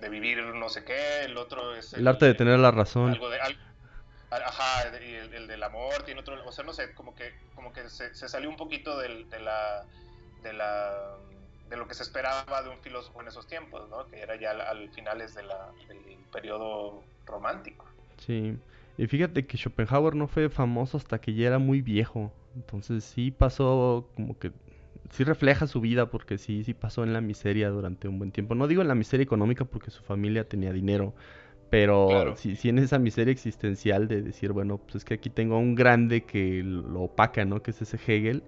de vivir no sé qué, el otro es... El, arte de tener la razón. Algo de, ajá, y el, del amor, tiene otro, o sea, no sé, como que, como que se, se salió un poquito del, de la... De la de lo que se esperaba de un filósofo en esos tiempos, ¿no? que era ya al, finales de la, del periodo romántico. Sí, y fíjate que Schopenhauer no fue famoso hasta que ya era muy viejo, entonces sí pasó como que sí refleja su vida porque sí, sí pasó en la miseria durante un buen tiempo. No digo en la miseria económica porque su familia tenía dinero, pero sí, sí, en esa miseria existencial de decir, bueno, pues es que aquí tengo a un grande que lo opaca, ¿no? Que es ese Hegel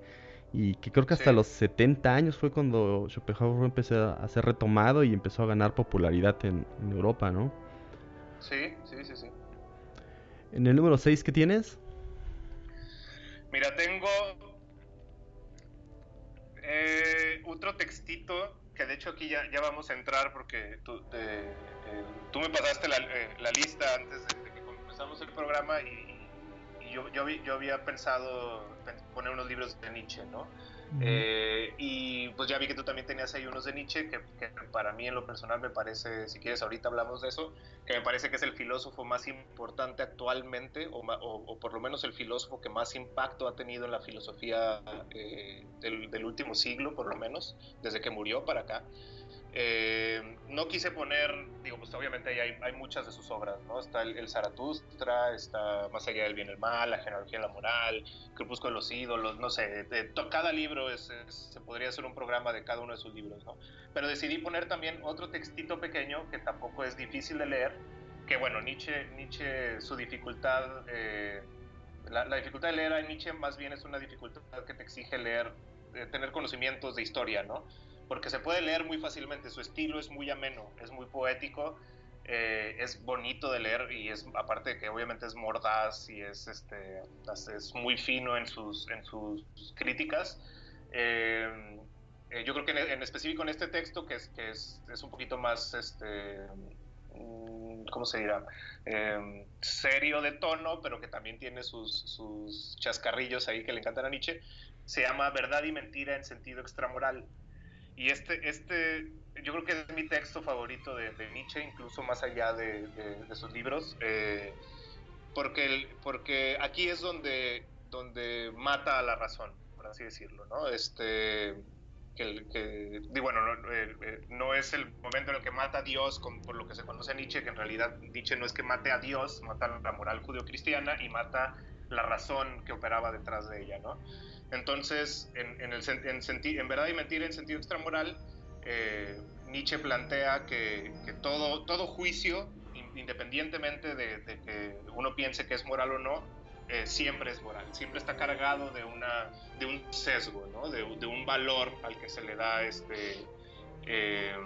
y que creo que hasta los 70 años fue cuando Schopenhauer empezó a ser retomado y empezó a ganar popularidad en, Europa, ¿no? Sí, sí, sí, sí. En el número 6, ¿qué tienes? Mira, tengo otro textito que de hecho aquí ya, ya vamos a entrar porque tú, eh, me pasaste la, eh, lista antes de, que comenzamos el programa y, yo, yo, yo, había pensado poner unos libros de Nietzsche, ¿no? Eh, y pues ya vi que tú también tenías ahí unos de Nietzsche, que, para mí en lo personal me parece, si quieres ahorita hablamos de eso, que me parece que es el filósofo más importante actualmente, o, o, por lo menos el filósofo que más impacto ha tenido en la filosofía eh, del, del, último siglo, por lo menos, desde que murió para acá. Eh, no quise poner, digo, pues obviamente hay, hay muchas de sus obras, ¿no? Está el, Zaratustra, está Más allá del bien y el mal, La genealogía y la moral, Crepúsculo de los ídolos, no sé, de, cada libro es, se podría hacer un programa de cada uno de sus libros, ¿no? Pero decidí poner también otro textito pequeño que tampoco es difícil de leer, que bueno, Nietzsche, Nietzsche su dificultad, eh, la, dificultad de leer a Nietzsche más bien es una dificultad que te exige leer, eh, tener conocimientos de historia, ¿no? Porque se puede leer muy fácilmente, su estilo es muy ameno, es muy poético, eh, es bonito de leer y es aparte de que obviamente es mordaz y es, este, es muy fino en sus, en sus críticas. Eh, eh, yo creo que en, específico en este texto, que es, que es, es un poquito más, este, mm, ¿cómo se dirá? serio de tono, pero que también tiene sus, sus chascarrillos ahí que le encantan a Nietzsche, se llama Verdad y Mentira en sentido extramoral. Y este, este, yo creo que es mi texto favorito de, Nietzsche, incluso más allá de, sus libros, eh, porque, porque aquí es donde, donde mata a la razón, por así decirlo, ¿no? Este, que, que bueno, no, eh, eh, no, es el momento en el que mata a Dios, por lo que se conoce a Nietzsche, que en realidad Nietzsche no es que mate a Dios, mata la moral judio-cristiana y mata la razón que operaba detrás de ella, ¿no? Entonces, en, en, el, en, en verdad y mentira en sentido extramoral, eh, Nietzsche plantea que, que, todo, todo juicio, independientemente de, que uno piense que es moral o no, eh, siempre es moral, siempre está cargado de, una, de un sesgo, ¿no? de, de, un valor al que se le da este, eh,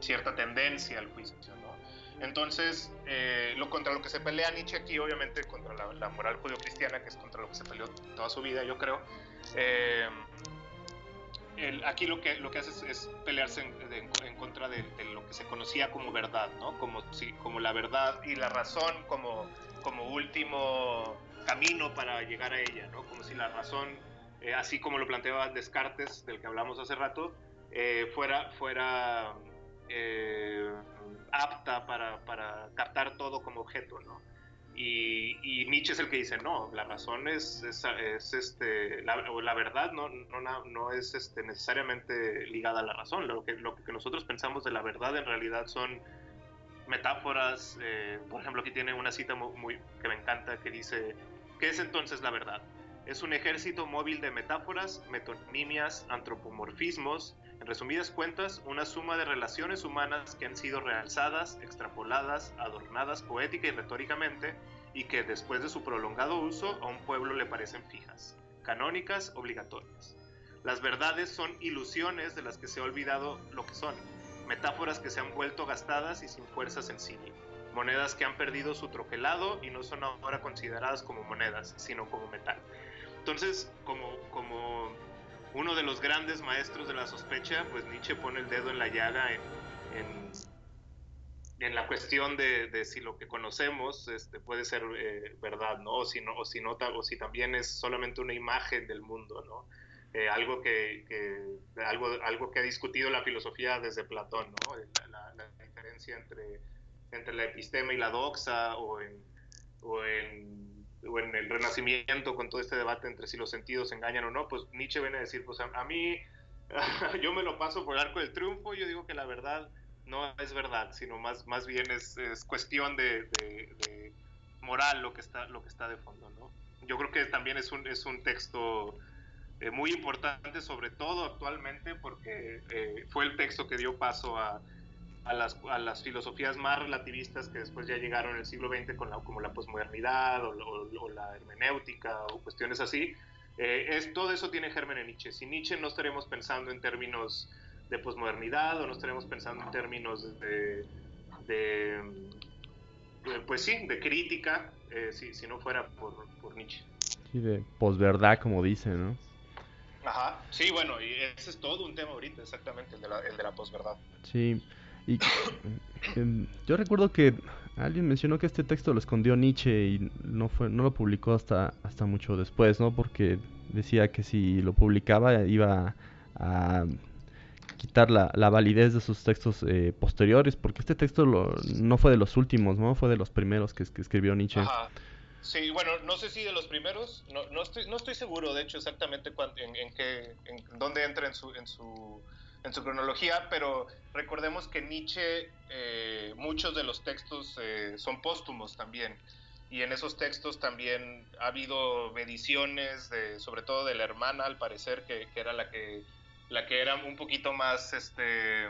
cierta tendencia al juicio. Entonces, eh, lo contra lo que se pelea Nietzsche aquí, obviamente contra la, la moral judio-cristiana, que es contra lo que se peleó toda su vida, yo creo, eh, aquí lo que, lo que hace es, pelearse en, contra de, lo que se conocía como verdad, ¿no? Como, si, como la verdad y la razón como, como último camino para llegar a ella, ¿no? Como si la razón, eh, así como lo planteaba Descartes, del que hablamos hace rato, eh, fuera, fuera apta para, para captar todo como objeto, ¿no? Y, Nietzsche es el que dice, no, la razón es, es, este, la, la, verdad no, no, no, es este, necesariamente ligada a la razón. Lo que, lo que nosotros pensamos de la verdad en realidad son metáforas. Eh, por ejemplo, aquí tiene una cita muy, que me encanta que dice, ¿qué es entonces la verdad? Es un ejército móvil de metáforas, metonimias, antropomorfismos, en resumidas cuentas, una suma de relaciones humanas que han sido realzadas, extrapoladas, adornadas poética y retóricamente y que después de su prolongado uso a un pueblo le parecen fijas, canónicas, obligatorias. Las verdades son ilusiones de las que se ha olvidado lo que son, metáforas que se han vuelto gastadas y sin fuerza sencilla, monedas que han perdido su troquelado y no son ahora consideradas como monedas, sino como metal. Entonces, como, como uno de los grandes maestros de la sospecha, pues Nietzsche pone el dedo en la llaga en, en, la cuestión de, si lo que conocemos este, puede ser eh, verdad, ¿no? O si, no, o, si no, o si también es solamente una imagen del mundo, ¿no? Eh, algo, que, algo, algo que ha discutido la filosofía desde Platón, ¿no? la, diferencia entre, entre la epistema y la doxa o en, o en o en el Renacimiento con todo este debate entre si los sentidos engañan o no, pues Nietzsche viene a decir, pues a, mí yo me lo paso por el arco del triunfo, yo digo que la verdad no es verdad, sino más, más bien es, es cuestión de, de, moral lo que está, lo que está de fondo, ¿no? Yo creo que también es un, es un texto eh, muy importante, sobre todo actualmente, porque eh, fue el texto que dio paso a a las, a las, filosofías más relativistas que después ya llegaron en el siglo XX con la, como la posmodernidad o, la hermenéutica o cuestiones así, eh, es, todo eso tiene germen en Nietzsche. Sin Nietzsche no estaremos pensando en términos de posmodernidad o no estaremos pensando en términos de, de, pues sí, de crítica, eh, si, si, no fuera por, por Nietzsche. Sí, de posverdad, como dice, ¿no? Ajá, sí, bueno, y ese es todo un tema ahorita, exactamente, el de la, el de la posverdad. Sí, y em, yo recuerdo que alguien mencionó que este texto lo escondió Nietzsche y no fue no lo publicó hasta hasta mucho después, ¿no? Porque decía que si lo publicaba iba a quitar la, la validez de sus textos eh, posteriores, porque este texto lo, no fue de los últimos, ¿no? Fue de los primeros que, escribió Nietzsche. Ajá. Sí, bueno, no sé si de los primeros, no, no, estoy, no estoy seguro, de hecho, exactamente en, en, qué, en dónde entra en su, en su en su cronología, pero recordemos que Nietzsche, eh, muchos de los textos eh, son póstumos también, y en esos textos también ha habido ediciones, de, sobre todo de la hermana, al parecer, que, que, era la que, la que era un poquito más este,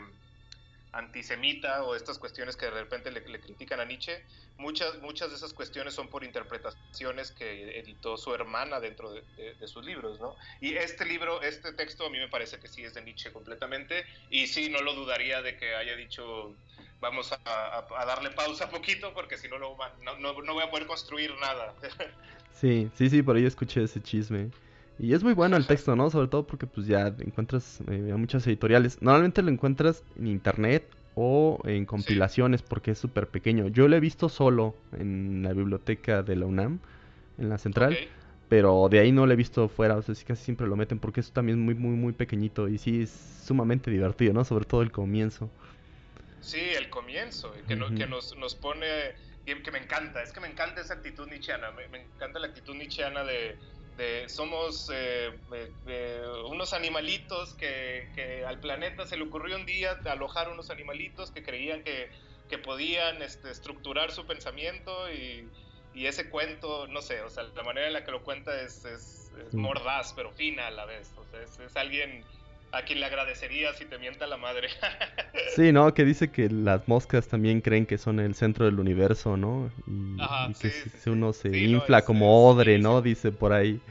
antisemita o estas cuestiones que de repente le, critican a Nietzsche, muchas, muchas de esas cuestiones son por interpretaciones que editó su hermana dentro de, sus libros, ¿no? Y este libro, este texto a mí me parece que sí es de Nietzsche completamente y sí, no lo dudaría de que haya dicho, vamos a, darle pausa poquito porque si no, no, no, no voy a poder construir nada. sí, sí, sí, por ahí escuché ese chisme. Y es muy bueno el texto, ¿no? Sobre todo porque pues ya encuentras eh, muchas editoriales. Normalmente lo encuentras en internet o en compilaciones porque es súper pequeño. Yo lo he visto solo en la biblioteca de la UNAM, en la central. Pero de ahí no lo he visto fuera, o sea, sí casi siempre lo meten porque es también muy, muy, muy pequeñito y sí es sumamente divertido, ¿no? Sobre todo el comienzo. Sí, el comienzo, que, que nos, nos pone, que me encanta, es que me encanta esa actitud nietzscheana, me, me encanta la actitud nietzscheana de, somos eh, eh, eh, unos animalitos que, al planeta se le ocurrió un día alojar unos animalitos que creían que, podían este, estructurar su pensamiento y, ese cuento, no sé, o sea, la manera en la que lo cuenta es, es, mordaz, pero fina a la vez. O sea, es, alguien a quien le agradecería si te mienta la madre. sí, ¿no? Que dice que las moscas también creen que son el centro del universo, ¿no? Y, que si uno se infla como odre, ¿no? Dice por ahí.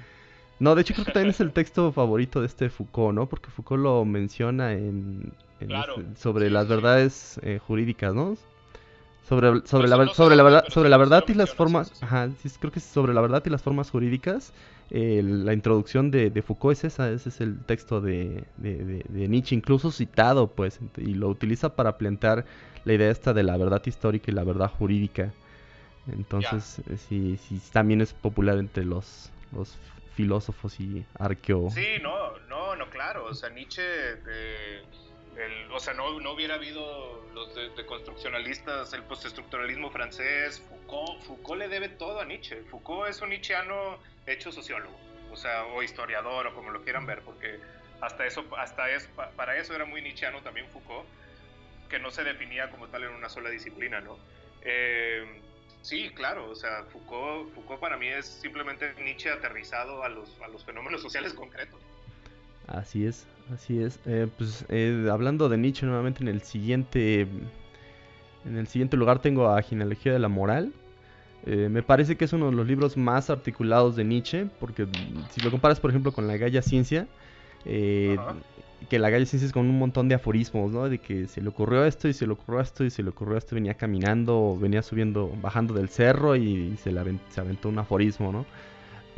No, de hecho creo que también es el texto favorito de este Foucault, ¿no? Porque Foucault lo menciona en, este, sobre las verdades eh, jurídicas, ¿no? Sobre, sobre, la, sobre, la verdad, sobre la verdad y las formas, ajá, sí, creo que sobre la verdad y las formas jurídicas, la introducción de, Foucault es esa, ese es el texto de, Nietzsche, incluso citado, pues, y lo utiliza para plantear la idea esta de la verdad histórica y la verdad jurídica. Entonces, eh, sí, sí, también es popular entre los, los filósofos y arqueo. Sí, no, no, no, claro, o sea, Nietzsche... Eh o sea, no, no, hubiera habido los deconstruccionalistas, el postestructuralismo francés, Foucault, Foucault le debe todo a Nietzsche. Foucault es un nietzscheano hecho sociólogo, o sea, o historiador, o como lo quieran ver, porque hasta eso, hasta eso, para eso era muy nietzscheano también Foucault, que no se definía como tal en una sola disciplina, ¿no? Eh, sí, claro, o sea, Foucault, Foucault para mí es simplemente Nietzsche aterrizado a los, a los fenómenos sociales concretos. Así es, así es. Eh, pues eh, hablando de Nietzsche nuevamente en el siguiente, en el siguiente lugar tengo a Genealogía de la Moral. Eh, me parece que es uno de los libros más articulados de Nietzsche, porque si lo comparas, por ejemplo, con la Galla Ciencia, eh, que la Galla Ciencia es con un montón de aforismos, ¿no? De que se le ocurrió esto y se le ocurrió esto y se le ocurrió esto, venía caminando, venía subiendo, bajando del cerro y, se, le se aventó un aforismo, ¿no?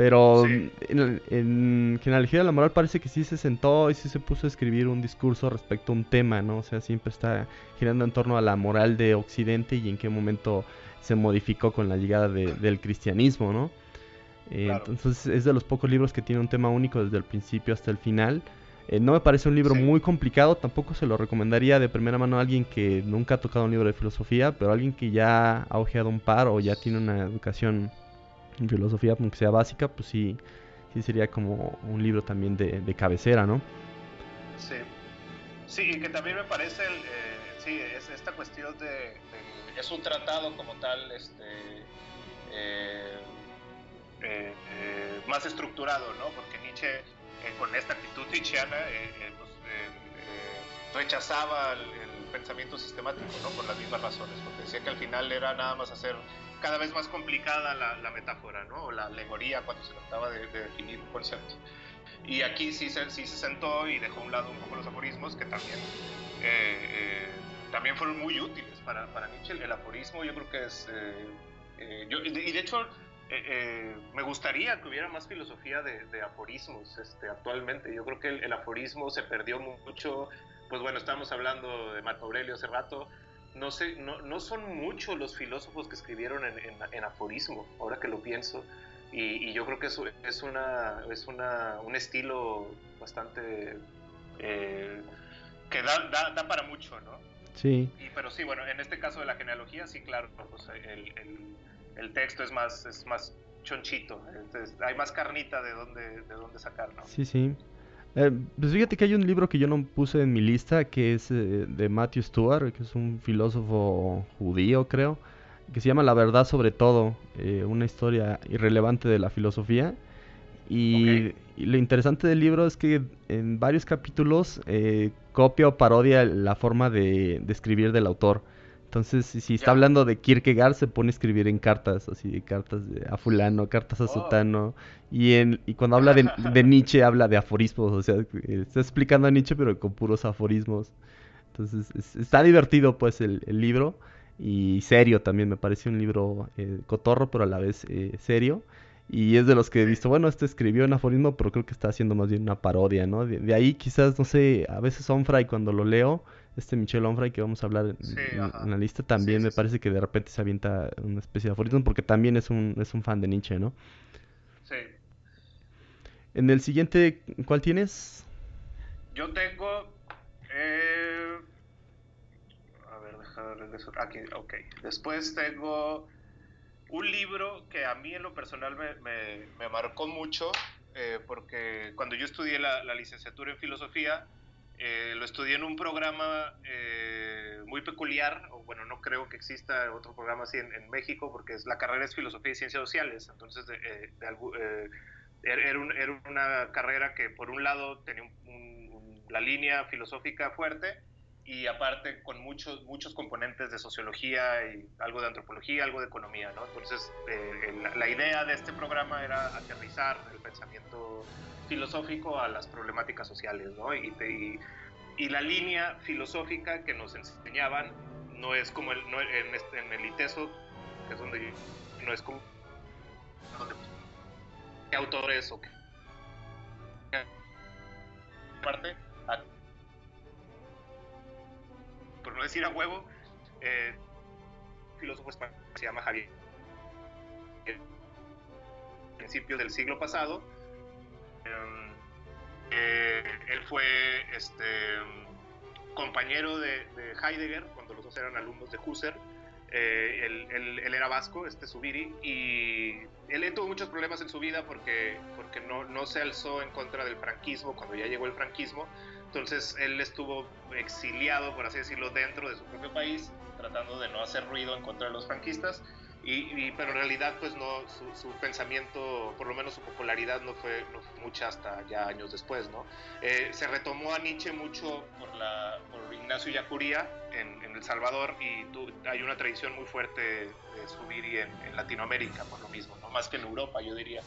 Pero en, en, Genealogía de la Moral parece que sí se sentó y sí se puso a escribir un discurso respecto a un tema, ¿no? O sea, siempre está girando en torno a la moral de Occidente y en qué momento se modificó con la llegada del cristianismo, ¿no? Eh, entonces es de los pocos libros que tiene un tema único desde el principio hasta el final. Eh, no me parece un libro muy complicado, tampoco se lo recomendaría de primera mano a alguien que nunca ha tocado un libro de filosofía, pero alguien que ya ha ojeado un par o ya tiene una educación filosofía, aunque sea básica, pues sí, sí sería como un libro también de, de cabecera, ¿no? Sí. Sí, y que también me parece, el, eh, sí, es esta cuestión de, es un tratado como tal, este, eh, eh, más estructurado, ¿no? Porque Nietzsche, con esta actitud nietzscheana, pues, rechazaba el, el, pensamiento sistemático, ¿no? Por las mismas razones, porque decía que al final era nada más hacer cada vez más complicada la, metáfora, ¿no? O la alegoría cuando se trataba de, definir un concepto. Y aquí sí se, sí se sentó y dejó a un lado un poco los aforismos, que también, eh, eh, también fueron muy útiles para, para, Nietzsche. El aforismo yo creo que es... Eh, yo, y de hecho, me gustaría que hubiera más filosofía de, aforismos este, actualmente. Yo creo que el, el, aforismo se perdió mucho. Pues bueno, estamos hablando de Marco Aurelio hace rato no sé, no, no son muchos los filósofos que escribieron en, en, aforismo, ahora que lo pienso. Y, yo creo que eso es, una, es una, un estilo bastante eh, que da, da, para mucho, ¿no? Sí. pero sí, bueno, en este caso de la genealogía, sí, claro, pues, el, el, el, texto es más, es más chonchito, hay más carnita de dónde, de dónde sacar, ¿no? Sí, sí. Eh, pues fíjate que hay un libro que yo no puse en mi lista, que es eh, de Matthew Stewart, que es un filósofo judío, creo, que se llama La verdad sobre todo, eh, una historia irrelevante de la filosofía. Y, lo interesante del libro es que en varios capítulos copia o parodia la forma de, de escribir del autor. Entonces, si está hablando de Kierkegaard, se pone a escribir en cartas, así, cartas a fulano, cartas a oh. sutano. Y, en, y cuando habla de, Nietzsche, habla de aforismos, o sea, está explicando a Nietzsche, pero con puros aforismos. Entonces, está divertido, pues, el, libro. Y serio también, me parece un libro eh, cotorro, pero a la vez eh, serio. Y es de los que he visto, bueno, este escribió en aforismo, pero creo que está haciendo más bien una parodia, ¿no? De, de ahí quizás, no sé, a veces Onfray cuando lo leo este Michel Onfray que vamos a hablar en, la lista también me parece que de repente se avienta una especie de aforismo porque también es un, es un fan de Nietzsche, ¿no? Sí. En el siguiente, ¿cuál tienes? Yo tengo... Eh, a ver, déjame Aquí, ok. Después tengo un libro que a mí en lo personal me, me, marcó mucho eh, porque cuando yo estudié la, la licenciatura en filosofía, eh, lo estudié en un programa eh, muy peculiar, o bueno, no creo que exista otro programa así en, México, porque es, la carrera es Filosofía y Ciencias Sociales, entonces eh, era, una carrera que por un lado tenía la línea filosófica fuerte y aparte con muchos, muchos componentes de sociología y algo de antropología, algo de economía, ¿no? Entonces, la, idea de este programa era aterrizar el pensamiento filosófico a las problemáticas sociales, ¿no? Y, y, la línea filosófica que nos enseñaban no es como el, en, este, en, el ITESO, que es donde no es como qué autores o qué parte por no decir a huevo eh, filósofo español se llama Javier principio del siglo pasado Em, eh, él fue este, compañero de, Heidegger cuando los dos eran alumnos de Husserl. Eh, él, él, era vasco, este Subiri, y él tuvo muchos problemas en su vida porque, porque no, no se alzó en contra del franquismo cuando ya llegó el franquismo. Entonces él estuvo exiliado, por así decirlo, dentro de su propio país, tratando de no hacer ruido en contra de los franquistas. Y, pero en realidad pues no su, pensamiento por lo menos su popularidad no fue, no fue mucha hasta ya años después no eh, se retomó a Nietzsche mucho por la por Ignacio Yacuría en, en El Salvador y hay una tradición muy fuerte de subir en, en Latinoamérica por lo mismo no más que en Europa yo diría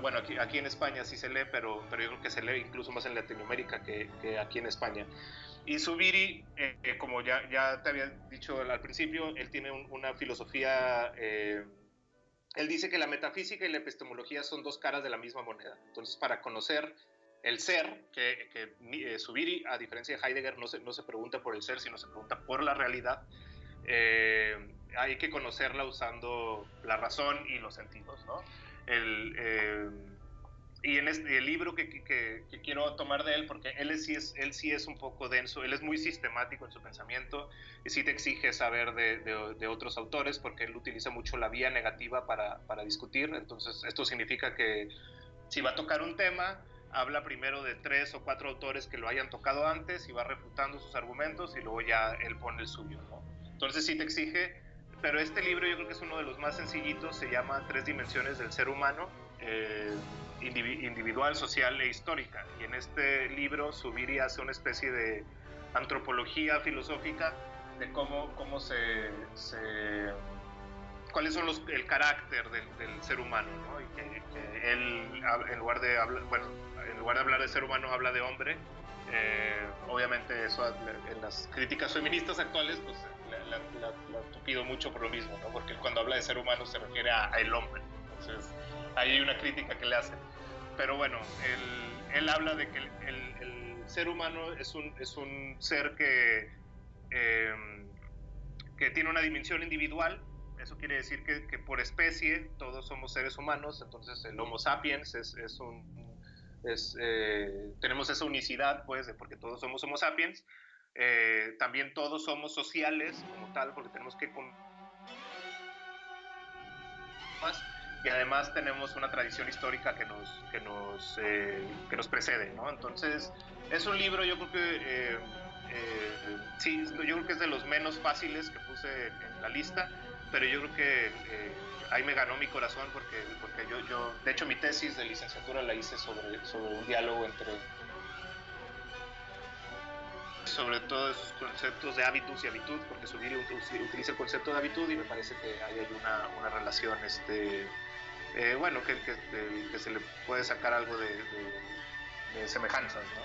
bueno, aquí, aquí en España sí se lee, pero, pero yo creo que se lee incluso más en Latinoamérica que, que aquí en España. Y Subiri, eh, eh, como ya, ya te había dicho al principio, él tiene una filosofía, él dice que la metafísica y la epistemología son dos caras de la misma moneda. Entonces, para conocer el ser, que, que Subiri, a diferencia de Heidegger, no se, no se pregunta por el ser, sino se pregunta por la realidad, hay que conocerla usando la razón y los sentidos, ¿no? El, eh, y en este, el libro que, que, quiero tomar de él, porque él sí, es, él sí es un poco denso, él es muy sistemático en su pensamiento y sí te exige saber de, de, otros autores porque él utiliza mucho la vía negativa para, para, discutir. Entonces, esto significa que si va a tocar un tema, habla primero de tres o cuatro autores que lo hayan tocado antes y va refutando sus argumentos y luego ya él pone el suyo. ¿no? Entonces, sí te exige pero este libro yo creo que es uno de los más sencillitos, se llama Tres Dimensiones del Ser Humano, eh, individual, social e histórica. Y en este libro Subiri hace una especie de antropología filosófica de cómo, cómo se, cuáles son los, el carácter del, ser humano, ¿no? Y que, él, en lugar, de bueno, en lugar de hablar de ser humano, habla de hombre. Eh, obviamente eso en las críticas feministas actuales, pues la, la, mucho por lo mismo, ¿no? porque cuando habla de ser humano se refiere a, el hombre. Entonces, ahí hay una crítica que le hace. Pero bueno, él, él habla de que el, el, ser humano es un, es un ser que, em, que tiene una dimensión individual. Eso quiere decir que, que, por especie todos somos seres humanos, entonces el Homo sapiens es, es un, es, eh, tenemos esa unicidad, pues, de porque todos somos Homo sapiens, eh, también todos somos sociales como tal, porque tenemos que... Y además tenemos una tradición histórica que nos, que nos, eh, que nos precede, ¿no? Entonces, es un libro, yo creo que... Eh, sí, yo creo que es de los menos fáciles que puse en la lista, pero yo creo que ahí me ganó mi corazón porque, porque yo, yo, de hecho mi tesis de licenciatura la hice sobre, sobre un diálogo entre sobre todo esos conceptos de hábitos y habitud, porque Subiri utiliza el concepto de habitud y me parece que ahí hay una, una relación, este, eh, bueno, que, que, se le puede sacar algo de, de, semejanzas, ¿no?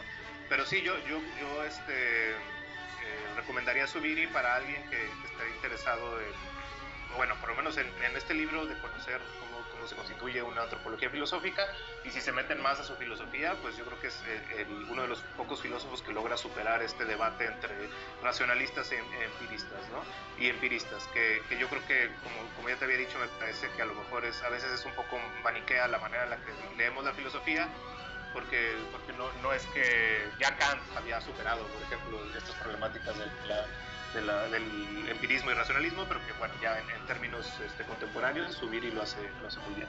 Pero sí, yo, yo, yo este, eh, recomendaría Subiri para alguien que, esté interesado en, bueno, por lo menos en, este libro, de conocer cómo se constituye una antropología filosófica y si se meten más a su filosofía, pues yo creo que es eh, uno de los pocos filósofos que logra superar este debate entre racionalistas e empiristas, ¿no? Y empiristas, que, que yo creo que, como, como, ya te había dicho, me parece que a lo mejor es, a veces es un poco maniquea la manera en la que leemos la filosofía, porque, porque no, no es que ya Kant había superado, por ejemplo, estas problemáticas de la del empirismo y racionalismo, pero que bueno, ya en, términos este, contemporáneos, subir y lo hace, lo hace muy bien.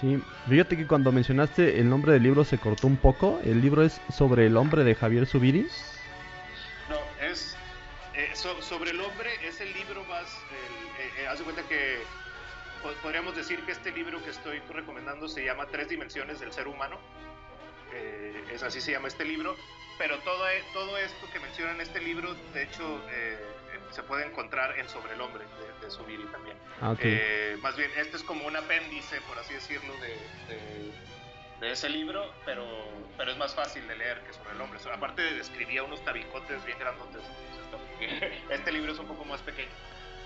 Sí, fíjate que cuando mencionaste el nombre del libro se cortó un poco. ¿El libro es sobre el hombre de Javier Subiri? No, es eh, sobre el hombre, es el libro más. Eh, eh, haz de cuenta que podríamos decir que este libro que estoy recomendando se llama Tres Dimensiones del Ser Humano. Es así se llama este libro pero todo, e, todo esto que menciona en este libro, de hecho, eh, eh, se puede encontrar en Sobre el Hombre de, de Subiri también. Ah, eh, más bien, este es como un apéndice, por así decirlo, de, de, ese libro, pero, pero es más fácil de leer que Sobre el Hombre. Aparte, escribía unos tabicotes bien grandotes. Este libro es un poco más pequeño.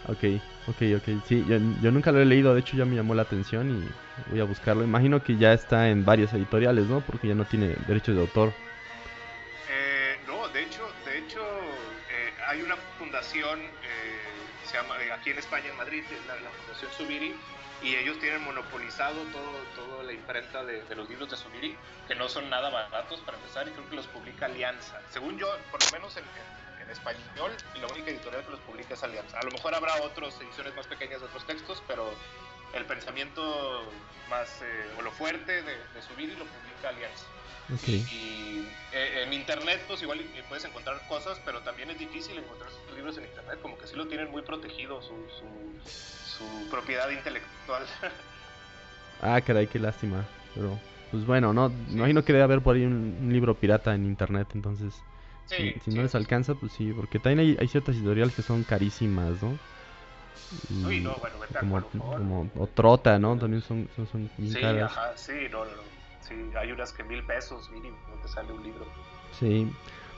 Ok, ok, ok. Sí, yo, yo, nunca lo he leído, de hecho ya me llamó la atención y voy a buscarlo. Imagino que ya está en varias editoriales, ¿no? Porque ya no tiene derechos de autor. Eh, se llama, eh, aquí en España, en Madrid, la, la Fundación Subiri, y ellos tienen monopolizado todo, toda la imprenta de, los libros de Subiri, que no son nada baratos para empezar, y creo que los publica Alianza. Según yo, por lo menos en, en, español, la única editorial que los publica es Alianza. A lo mejor habrá otras ediciones más pequeñas de otros textos, pero el pensamiento más, eh, o lo fuerte de, su vida y lo publica Alianza. Y, eh, en internet, pues igual puedes encontrar cosas, pero también es difícil encontrar sus libros en internet, como que sí lo tienen muy protegido, su, su, propiedad intelectual. ah, caray, qué lástima. Pero, pues bueno, no, no imagino que debe haber por ahí un, libro pirata en internet, entonces. Si, no les alcanza, pues sí, porque también hay, ciertas editoriales que son carísimas, ¿no? Y, no, bueno, como, como, o Trota, ¿no? También son, son, son bien sí, Ajá, sí, no, no. Sí, hay unas que mil pesos mínimo te sale un libro. Sí.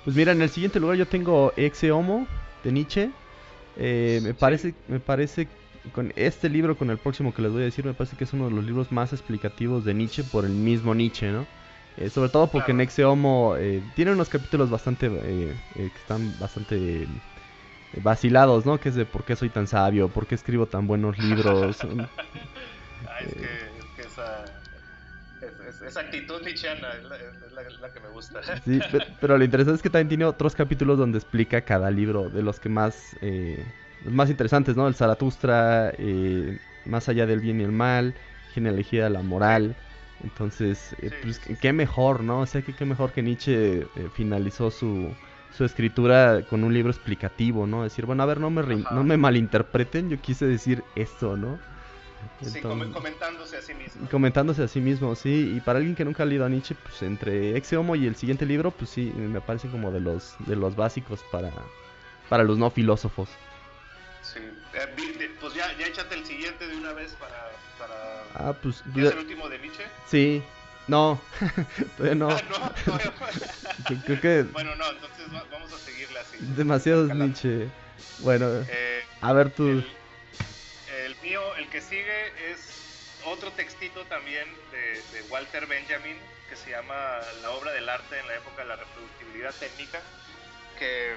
Pues mira, en el siguiente lugar yo tengo Exe Homo de Nietzsche. Eh, me parece, me parece con este libro, con el próximo que les voy a decir, me parece que es uno de los libros más explicativos de Nietzsche por el mismo Nietzsche, ¿no? Eh, sobre todo porque en Exe Homo eh, tiene unos capítulos bastante que están bastante vacilados, ¿no? Que es de por qué soy tan sabio, por qué escribo tan buenos libros. Ah, es que esa esa actitud nichiana es la, que me gusta. Sí, pero, lo interesante es que también tiene otros capítulos donde explica cada libro, de los que más, eh, los más interesantes, ¿no? El Zaratustra, eh, Más allá del bien y el mal, Genealogía la moral. Entonces, eh, pues qué mejor, ¿no? O sea, que qué mejor que Nietzsche finalizó su, su escritura con un libro explicativo, ¿no? Decir, bueno, a ver, no me, no me malinterpreten, yo quise decir esto, ¿no? sí, comentándose a sí mismo. Comentándose a sí mismo, sí. Y para alguien que nunca ha leído a Nietzsche, pues entre Exe Homo y el siguiente libro, pues sí, me parecen como de los, de los básicos para, para los no filósofos. Sí, eh, pues ya, ya échate el siguiente de una vez para... para... Ah, pues... ¿Es el último de Nietzsche? Sí. No, todavía no. Ah, no, creo que... Bueno, no, entonces vamos a seguirle así. Demasiados Nietzsche. Bueno, eh, a ver tú el que sigue es otro textito también de, Walter Benjamin que se llama La obra del arte en la época de la reproductibilidad técnica, que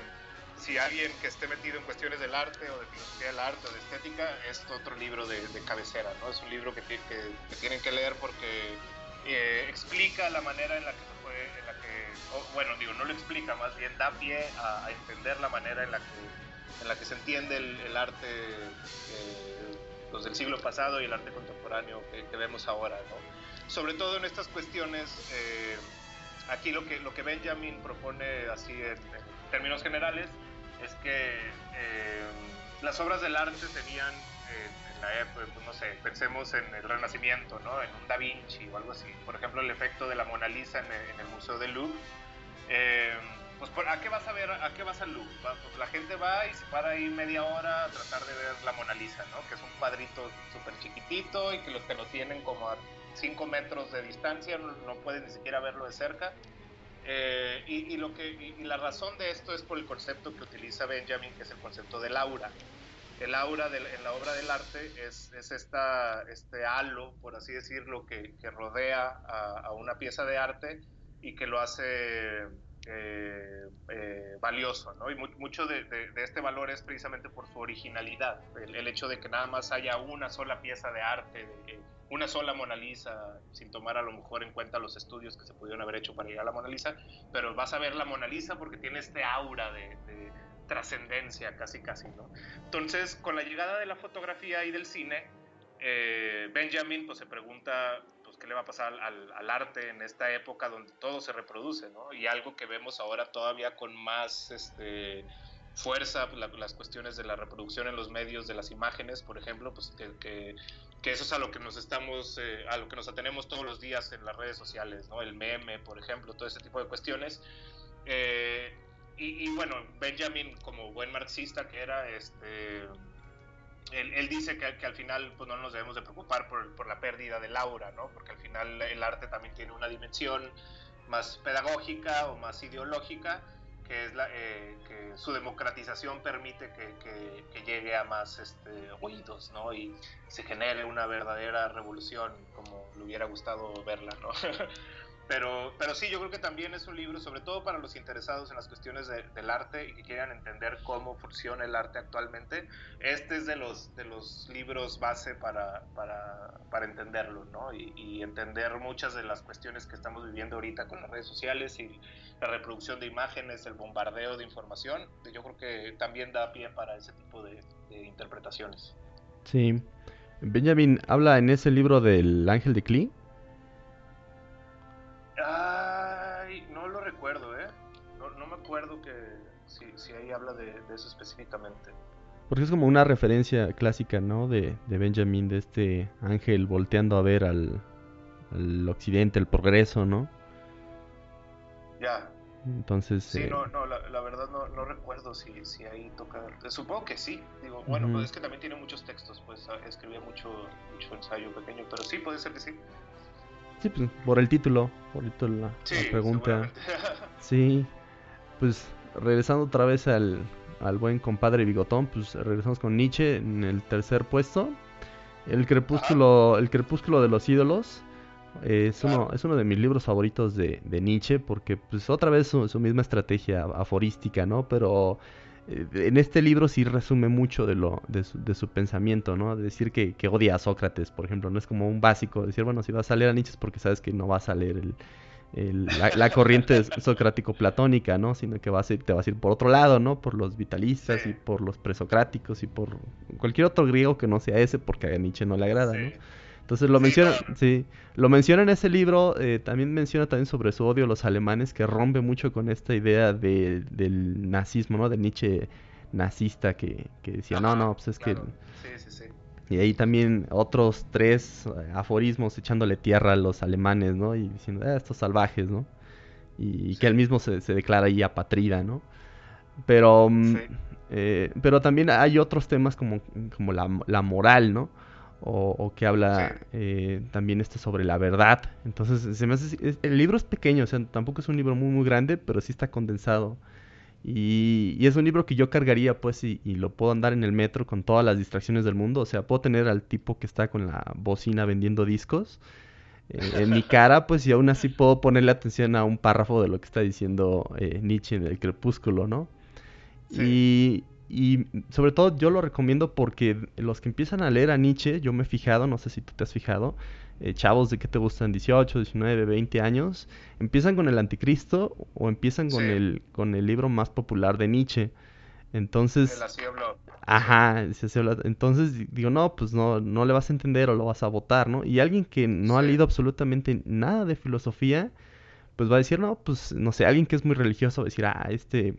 si alguien que esté metido en cuestiones del arte o de filosofía del arte o de estética, es otro libro de, cabecera, ¿no? Es un libro que, tienen que leer porque eh, explica la manera en la que se puede, en la que, bueno, digo, no lo explica, más bien da pie a, entender la manera en la que, en la que se entiende el, arte eh, los del siglo pasado y el arte contemporáneo que, vemos ahora. ¿no? Sobre todo en estas cuestiones, eh, aquí lo que, lo que Benjamin propone así en, términos generales es que eh, las obras del arte tenían en la época, pues, no sé, pensemos en el Renacimiento, ¿no? en un Da Vinci o algo así. Por ejemplo, el efecto de la Mona Lisa en el, Museo del Louvre. Eh, pues ¿a qué vas a ver? ¿A qué vas al Louvre? Pues la gente va y se para ahí media hora a tratar de ver la Mona Lisa, ¿no? Que es un cuadrito súper chiquitito y que los que lo tienen como a 5 metros de distancia no, no pueden ni siquiera verlo de cerca. Eh, y, lo que, y, la razón de esto es por el concepto que utiliza Benjamin, que es el concepto del aura. El aura en la obra del arte es, es esta, este halo, por así decirlo, que, rodea a, una pieza de arte y que lo hace eh, eh, valioso, ¿no? Y mucho de, este valor es precisamente por su originalidad, el, hecho de que nada más haya una sola pieza de arte, una sola Mona Lisa, sin tomar a lo mejor en cuenta los estudios que se pudieron haber hecho para llegar a la Mona Lisa, pero vas a ver la Mona Lisa porque tiene este aura de, trascendencia casi casi, ¿no? Entonces, con la llegada de la fotografía y del cine, eh, Benjamin pues se pregunta qué le va a pasar al, arte en esta época donde todo se reproduce, ¿no? Y algo que vemos ahora todavía con más este, fuerza, las cuestiones de la reproducción en los medios de las imágenes, por ejemplo, pues que, que, eso es a lo que nos estamos, eh, a lo que nos atenemos todos los días en las redes sociales, ¿no? El meme, por ejemplo, todo ese tipo de cuestiones. Eh, y, y, bueno, Benjamin, como buen marxista que era, este él, dice que, al final pues, no nos debemos de preocupar por, la pérdida del aura, ¿no? porque al final el arte también tiene una dimensión más pedagógica o más ideológica, que es la, eh, que su democratización permite que, que, llegue a más este, oídos ¿no? y se genere una verdadera revolución como le hubiera gustado verla. ¿no? Pero, pero sí, yo creo que también es un libro, sobre todo para los interesados en las cuestiones del arte y que quieran entender cómo funciona el arte actualmente. Este es de los, de los libros base para, para, para entenderlo, ¿no? Y, y, entender muchas de las cuestiones que estamos viviendo ahorita con las redes sociales y la reproducción de imágenes, el bombardeo de información. Yo creo que también da pie para ese tipo de, de interpretaciones. Sí. Benjamin habla en ese libro del ángel de Klee. Ay, no lo recuerdo, ¿eh? No, me acuerdo que si, ahí habla de, eso específicamente. Porque es como una referencia clásica, ¿no? De, de Benjamin, de este ángel volteando a ver al, al occidente, el progreso, ¿no? Ya. Entonces. Sí, eh, no, no, la, verdad no, no recuerdo si, si, ahí toca. Supongo que sí. Digo, bueno, pues es que también tiene muchos textos, pues ah, escribía mucho, mucho ensayo pequeño, pero sí, puede ser que sí. Sí, pues por el título, por el título la, pregunta. sí, pues regresando otra vez al, al buen compadre Bigotón, pues regresamos con Nietzsche en el tercer puesto. El crepúsculo, el crepúsculo de los ídolos. Es, uno, es uno de mis libros favoritos de, de Nietzsche porque pues otra vez su, misma estrategia aforística, ¿no? Pero en este libro sí resume mucho de, lo, de, su, de su pensamiento, ¿no? De decir que, que, odia a Sócrates, por ejemplo, no es como un básico, decir, bueno, si vas a leer a Nietzsche es porque sabes que no vas a leer el, la, corriente socrático-platónica, ¿no? Sino que vas a ir, te vas a ir por otro lado, ¿no? Por los vitalistas y por los presocráticos y por cualquier otro griego que no sea ese porque a Nietzsche no le agrada, ¿no? Entonces lo menciona, sí, lo menciona en ese libro, eh, también menciona también sobre su odio a los alemanes, que rompe mucho con esta idea de, del nazismo, ¿no? De Nietzsche nazista, que, que decía, no, no, pues es que... Sí, sí, sí. Y ahí también otros tres eh, aforismos echándole tierra a los alemanes, ¿no? Y diciendo, ah, estos salvajes, ¿no? Y, que él mismo se, se, declara ahí apatrida, ¿no? Pero, mm, eh, pero también hay otros temas como, como la, la moral, ¿no? O, que habla eh, también este sobre la verdad. Entonces, se me hace, el libro es pequeño, o sea, tampoco es un libro muy, muy grande, pero sí está condensado. Y, es un libro que yo cargaría, pues, y, lo puedo andar en el metro con todas las distracciones del mundo. O sea, puedo tener al tipo que está con la bocina vendiendo discos eh, en mi cara, pues, y aún así puedo ponerle atención a un párrafo de lo que está diciendo eh, Nietzsche en el crepúsculo, ¿no? Y, y sobre todo yo lo recomiendo porque los que empiezan a leer a Nietzsche, yo me he fijado, no sé si tú te has fijado, eh, chavos de que te gustan 18, 19, 20 años, empiezan con el anticristo o empiezan con, el, con el libro más popular de Nietzsche. Entonces... Ajá, entonces digo, no, pues no, no le vas a entender o lo vas a votar, ¿no? Y alguien que no ha leído absolutamente nada de filosofía, pues va a decir, no, pues no sé, alguien que es muy religioso va a decir, ah, este,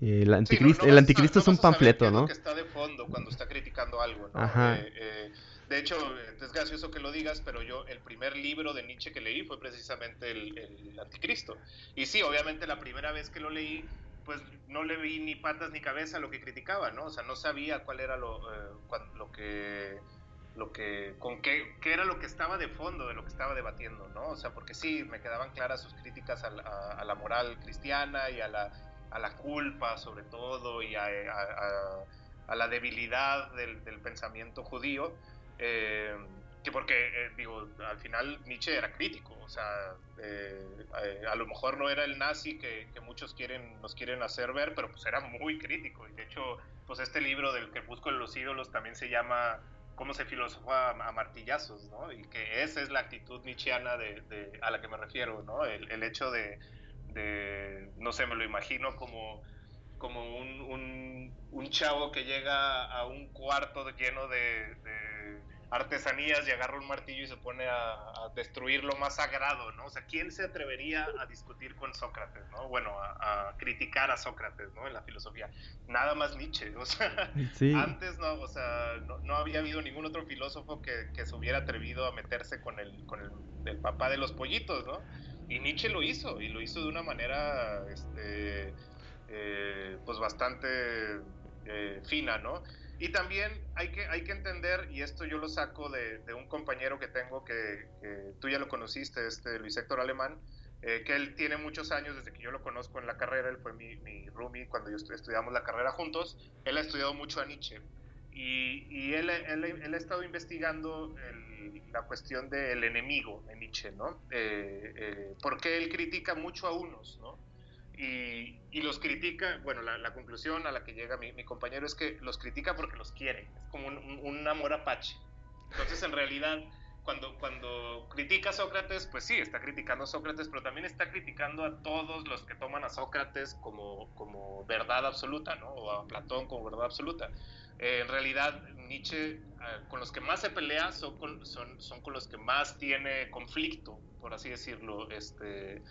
el anticristo, el anticristo es un panfleto, ¿no? que está de fondo cuando está criticando algo, ¿no? Eh, eh, de hecho, es gracioso que lo digas, pero yo el primer libro de Nietzsche que leí fue precisamente el, Anticristo. Y sí, obviamente la primera vez que lo leí, pues no le vi ni patas ni cabeza a lo que criticaba, ¿no? O sea, no sabía cuál era lo, eh, lo que lo que con qué, qué, era lo que estaba de fondo de lo que estaba debatiendo, ¿no? O sea, porque sí, me quedaban claras sus críticas a, a la moral cristiana y a la a la culpa sobre todo y a, la debilidad del, pensamiento judío, eh, que porque, eh, digo, al final Nietzsche era crítico, o sea, eh, a lo mejor no era el nazi que, muchos quieren, nos quieren hacer ver, pero pues era muy crítico, y de hecho, pues este libro del que busco los ídolos también se llama cómo se filosofa a, martillazos, ¿no? Y que esa es la actitud nietzscheana de, a la que me refiero, ¿no? el hecho de, no sé, me lo imagino como, como un, un, chavo que llega a un cuarto lleno de, artesanías y agarra un martillo y se pone a, destruir lo más sagrado, ¿no? O sea, ¿quién se atrevería a discutir con Sócrates, ¿no? Bueno, a, criticar a Sócrates, ¿no? En la filosofía. Nada más Nietzsche, o sea, antes no, o sea, no, había habido ningún otro filósofo que, se hubiera atrevido a meterse con el, con el, el papá de los pollitos, ¿no? Y Nietzsche lo hizo, y lo hizo de una manera, este, eh, pues bastante eh, fina, ¿no? Y también hay que, hay que entender, y esto yo lo saco de, un compañero que tengo que, tú ya lo conociste, este Luis Héctor Alemán, eh, que él tiene muchos años desde que yo lo conozco en la carrera, él fue mi, mi roomie cuando yo estudiamos la carrera juntos, él ha estudiado mucho a Nietzsche. Y, y él, él, él, ha estado investigando la cuestión del enemigo en Nietzsche, ¿no? Eh, eh, porque él critica mucho a unos, ¿no? Y, y los critica, bueno, la, la, conclusión a la que llega mi, mi, compañero es que los critica porque los quiere, es como un, un, amor apache. Entonces, en realidad, cuando, cuando critica a Sócrates, pues sí, está criticando a Sócrates, pero también está criticando a todos los que toman a Sócrates como, como verdad absoluta, ¿no? O a Platón como verdad absoluta en realidad Nietzsche con los que más se pelea son con, los que más tiene conflicto, por así decirlo, este,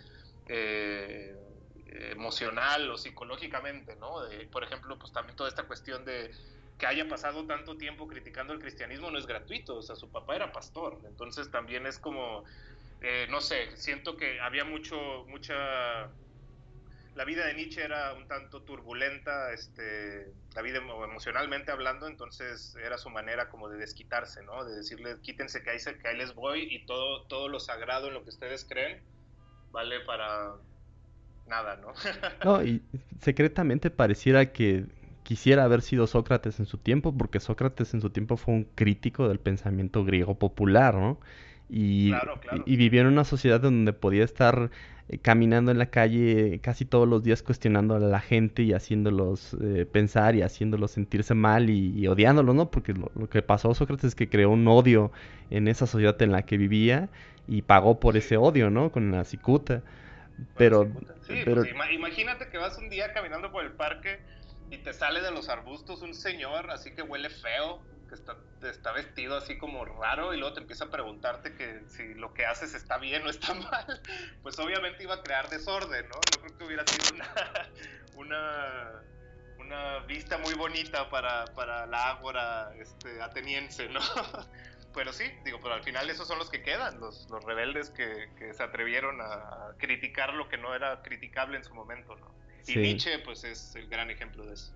emocional o psicológicamente, ¿no? por ejemplo, pues también toda esta cuestión de que haya pasado tanto tiempo criticando el cristianismo no es gratuito, o sea, su papá era pastor, entonces también es como, eh, no sé, siento que había mucho, mucha, la vida de Nietzsche era un tanto turbulenta, este, la vida emocionalmente hablando, entonces era su manera como de desquitarse, ¿no? De decirle, quítense que ahí, que ahí les voy y todo, todo lo sagrado en lo que ustedes creen vale para nada, ¿no? no, y secretamente pareciera que quisiera haber sido Sócrates en su tiempo, porque Sócrates en su tiempo fue un crítico del pensamiento griego popular, ¿no? Y, y, vivió en una sociedad donde podía estar eh, caminando en la calle casi todos los días cuestionando a la gente y haciéndolos eh, pensar y haciéndolos sentirse mal y, odiándolos, ¿no? Porque lo, que pasó a Sócrates es que creó un odio en esa sociedad en la que vivía y pagó por ese odio, ¿no? Con la cicuta. Pero, pero... Pues, imagínate que vas un día caminando por el parque y te sale de los arbustos un señor así que huele feo, que está, está vestido así como raro y luego te empieza a preguntarte que si lo que haces está bien o está mal, pues obviamente iba a crear desorden, ¿no? No creo que hubiera sido una, una, una vista muy bonita para, para la ágora este, ateniense, ¿no? Pero sí, digo, pero al final esos son los que quedan, los, los rebeldes que, que se atrevieron a criticar lo que no era criticable en su momento, ¿no? Y Nietzsche, pues es el gran ejemplo de eso.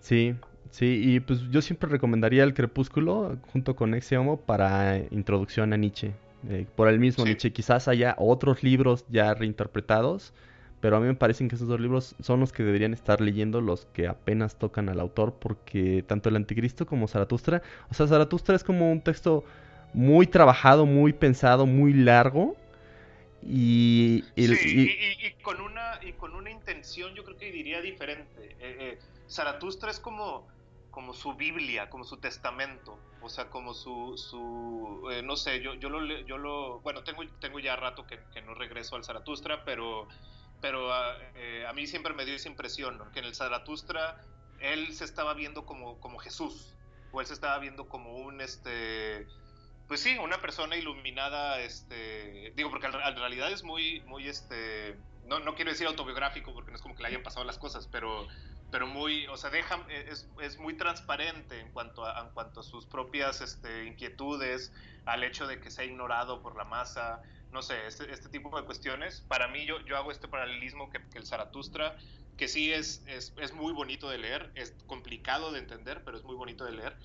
Sí, sí, y pues yo siempre recomendaría el Crepúsculo junto con Exe Homo para introducción a Nietzsche. Eh, por el mismo Nietzsche, quizás haya otros libros ya reinterpretados, pero a mí me parecen que esos dos libros son los que deberían estar leyendo los que apenas tocan al autor, porque tanto el Anticristo como Zaratustra, o sea, Zaratustra es como un texto muy trabajado, muy pensado, muy largo, y, y, con una, y con una intención yo creo que diría diferente. Eh, eh, Zaratustra es como, como su Biblia, como su testamento, o sea, como su, su eh, no sé, yo, yo, lo, yo lo, bueno, tengo, tengo ya rato que, que no regreso al Zaratustra, pero, pero a, a mí siempre me dio esa impresión, que en el Zaratustra él se estaba viendo como, como Jesús, o él se estaba viendo como un, este, pues sí, una persona iluminada, este, digo, porque en realidad es muy, muy, este, no, no quiero decir autobiográfico porque no es como que le hayan pasado las cosas, pero, pero muy, o sea, deja, es, es muy transparente en cuanto a, en cuanto a sus propias este, inquietudes, al hecho de que se ha ignorado por la masa, no sé, este, este tipo de cuestiones. Para mí, yo, yo hago este paralelismo que, el Zaratustra, que sí es, es, es muy bonito de leer, es complicado de entender, pero es muy bonito de leer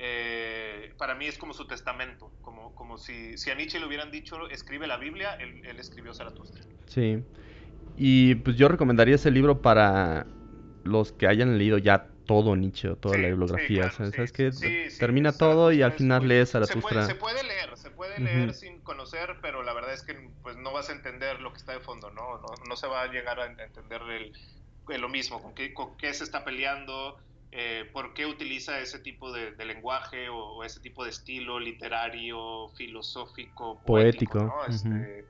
eh, para mí es como su testamento, como, como si, si, a Nietzsche le hubieran dicho, escribe la Biblia, él, escribió Zaratustra. Sí, y pues yo recomendaría ese libro para los que hayan leído ya todo Nietzsche o toda la bibliografía. ¿Sabes qué? Termina todo y al final lees Zaratustra. Se puede, leer, se puede leer sin conocer, pero la verdad es que pues no vas a entender lo que está de fondo, ¿no? No, se va a llegar a entender el, lo mismo, con qué, con qué se está peleando, eh, por qué utiliza ese tipo de, lenguaje o, ese tipo de estilo literario, filosófico, poético. Este,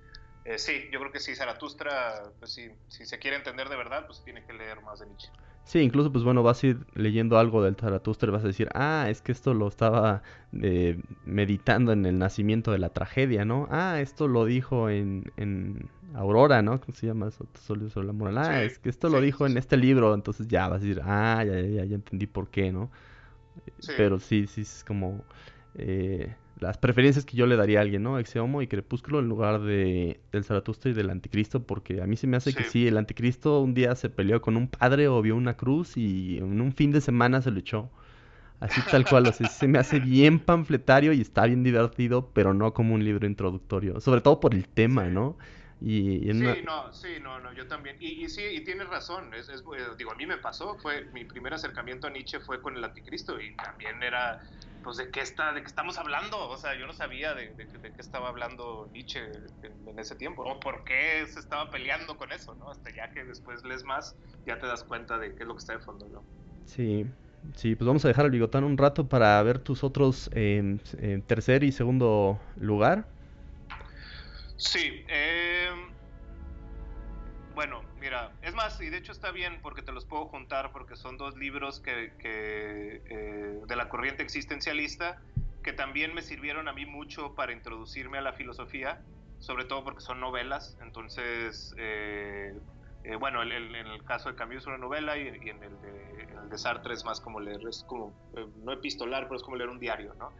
eh, sí, yo creo que sí, Zaratustra, pues sí, si se quiere entender de verdad, pues tiene que leer más de Nietzsche. Sí, incluso pues bueno, vas a ir leyendo algo del Zaratustra y vas a decir, ah, es que esto lo estaba eh, meditando en el nacimiento de la tragedia, ¿no? Ah, esto lo dijo en, en Aurora, ¿no? ¿Cómo se llama sobre la moral. Ah, es que esto lo dijo en este libro, entonces ya vas a decir, ah, ya, ya, ya entendí por qué, ¿no? Pero sí, sí, es como... Eh, las preferencias que yo le daría a alguien, ¿no? Exeomo y Crepúsculo en lugar de del Zaratustra y del Anticristo, porque a mí se me hace que sí, el Anticristo un día se peleó con un padre o vio una cruz y en un fin de semana se lo echó. Así tal cual, o sea, se me hace bien panfletario y está bien divertido, pero no como un libro introductorio, sobre todo por el tema, ¿no? Y, Sí, no, sí, no, no, yo también. Y, y sí, y tienes razón, es, es, eh, digo, a mí me pasó, fue mi primer acercamiento a Nietzsche fue con el Anticristo y también era pues de qué está, de qué estamos hablando, o sea, yo no sabía de, de, qué estaba hablando Nietzsche en, ese tiempo, o por qué se estaba peleando con eso, ¿no? Hasta ya que después lees más, ya te das cuenta de qué es lo que está de fondo, ¿no? Sí, sí, pues vamos a dejar el bigotán un rato para ver tus otros en, tercer y segundo lugar. Sí, eh, bueno, mira, es más, y de hecho está bien porque te los puedo juntar porque son dos libros que, eh, de la corriente existencialista que también me sirvieron a mí mucho para introducirme a la filosofía, sobre todo porque son novelas, entonces, eh, eh, bueno, en el caso de Camus es una novela y, en, el de, Sartre es más como leer, es como, no epistolar, pero es como leer un diario, ¿no?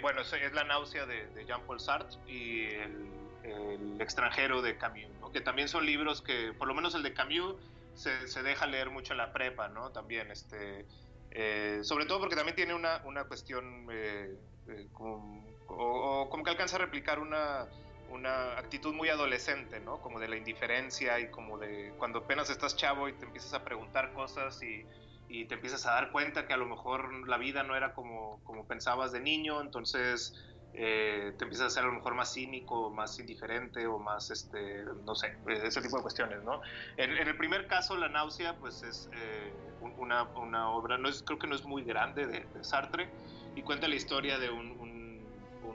bueno, es, La náusea de, de Jean-Paul Sartre y el el extranjero de Camus, que también son libros que, por lo menos el de Camus, se, se deja leer mucho en la prepa, ¿no? También, este, eh, sobre todo porque también tiene una, una cuestión eh, eh, como, o, como que alcanza a replicar una, una actitud muy adolescente, ¿no? Como de la indiferencia y como de cuando apenas estás chavo y te empiezas a preguntar cosas y, y te empiezas a dar cuenta que a lo mejor la vida no era como, como pensabas de niño, entonces eh, te empiezas a ser a lo mejor más cínico, más indiferente o más, este, no sé, ese tipo de cuestiones, ¿no? En, el primer caso, La náusea, pues es eh, una, una, obra, no es, creo que no es muy grande de, Sartre, y cuenta la historia de un, un,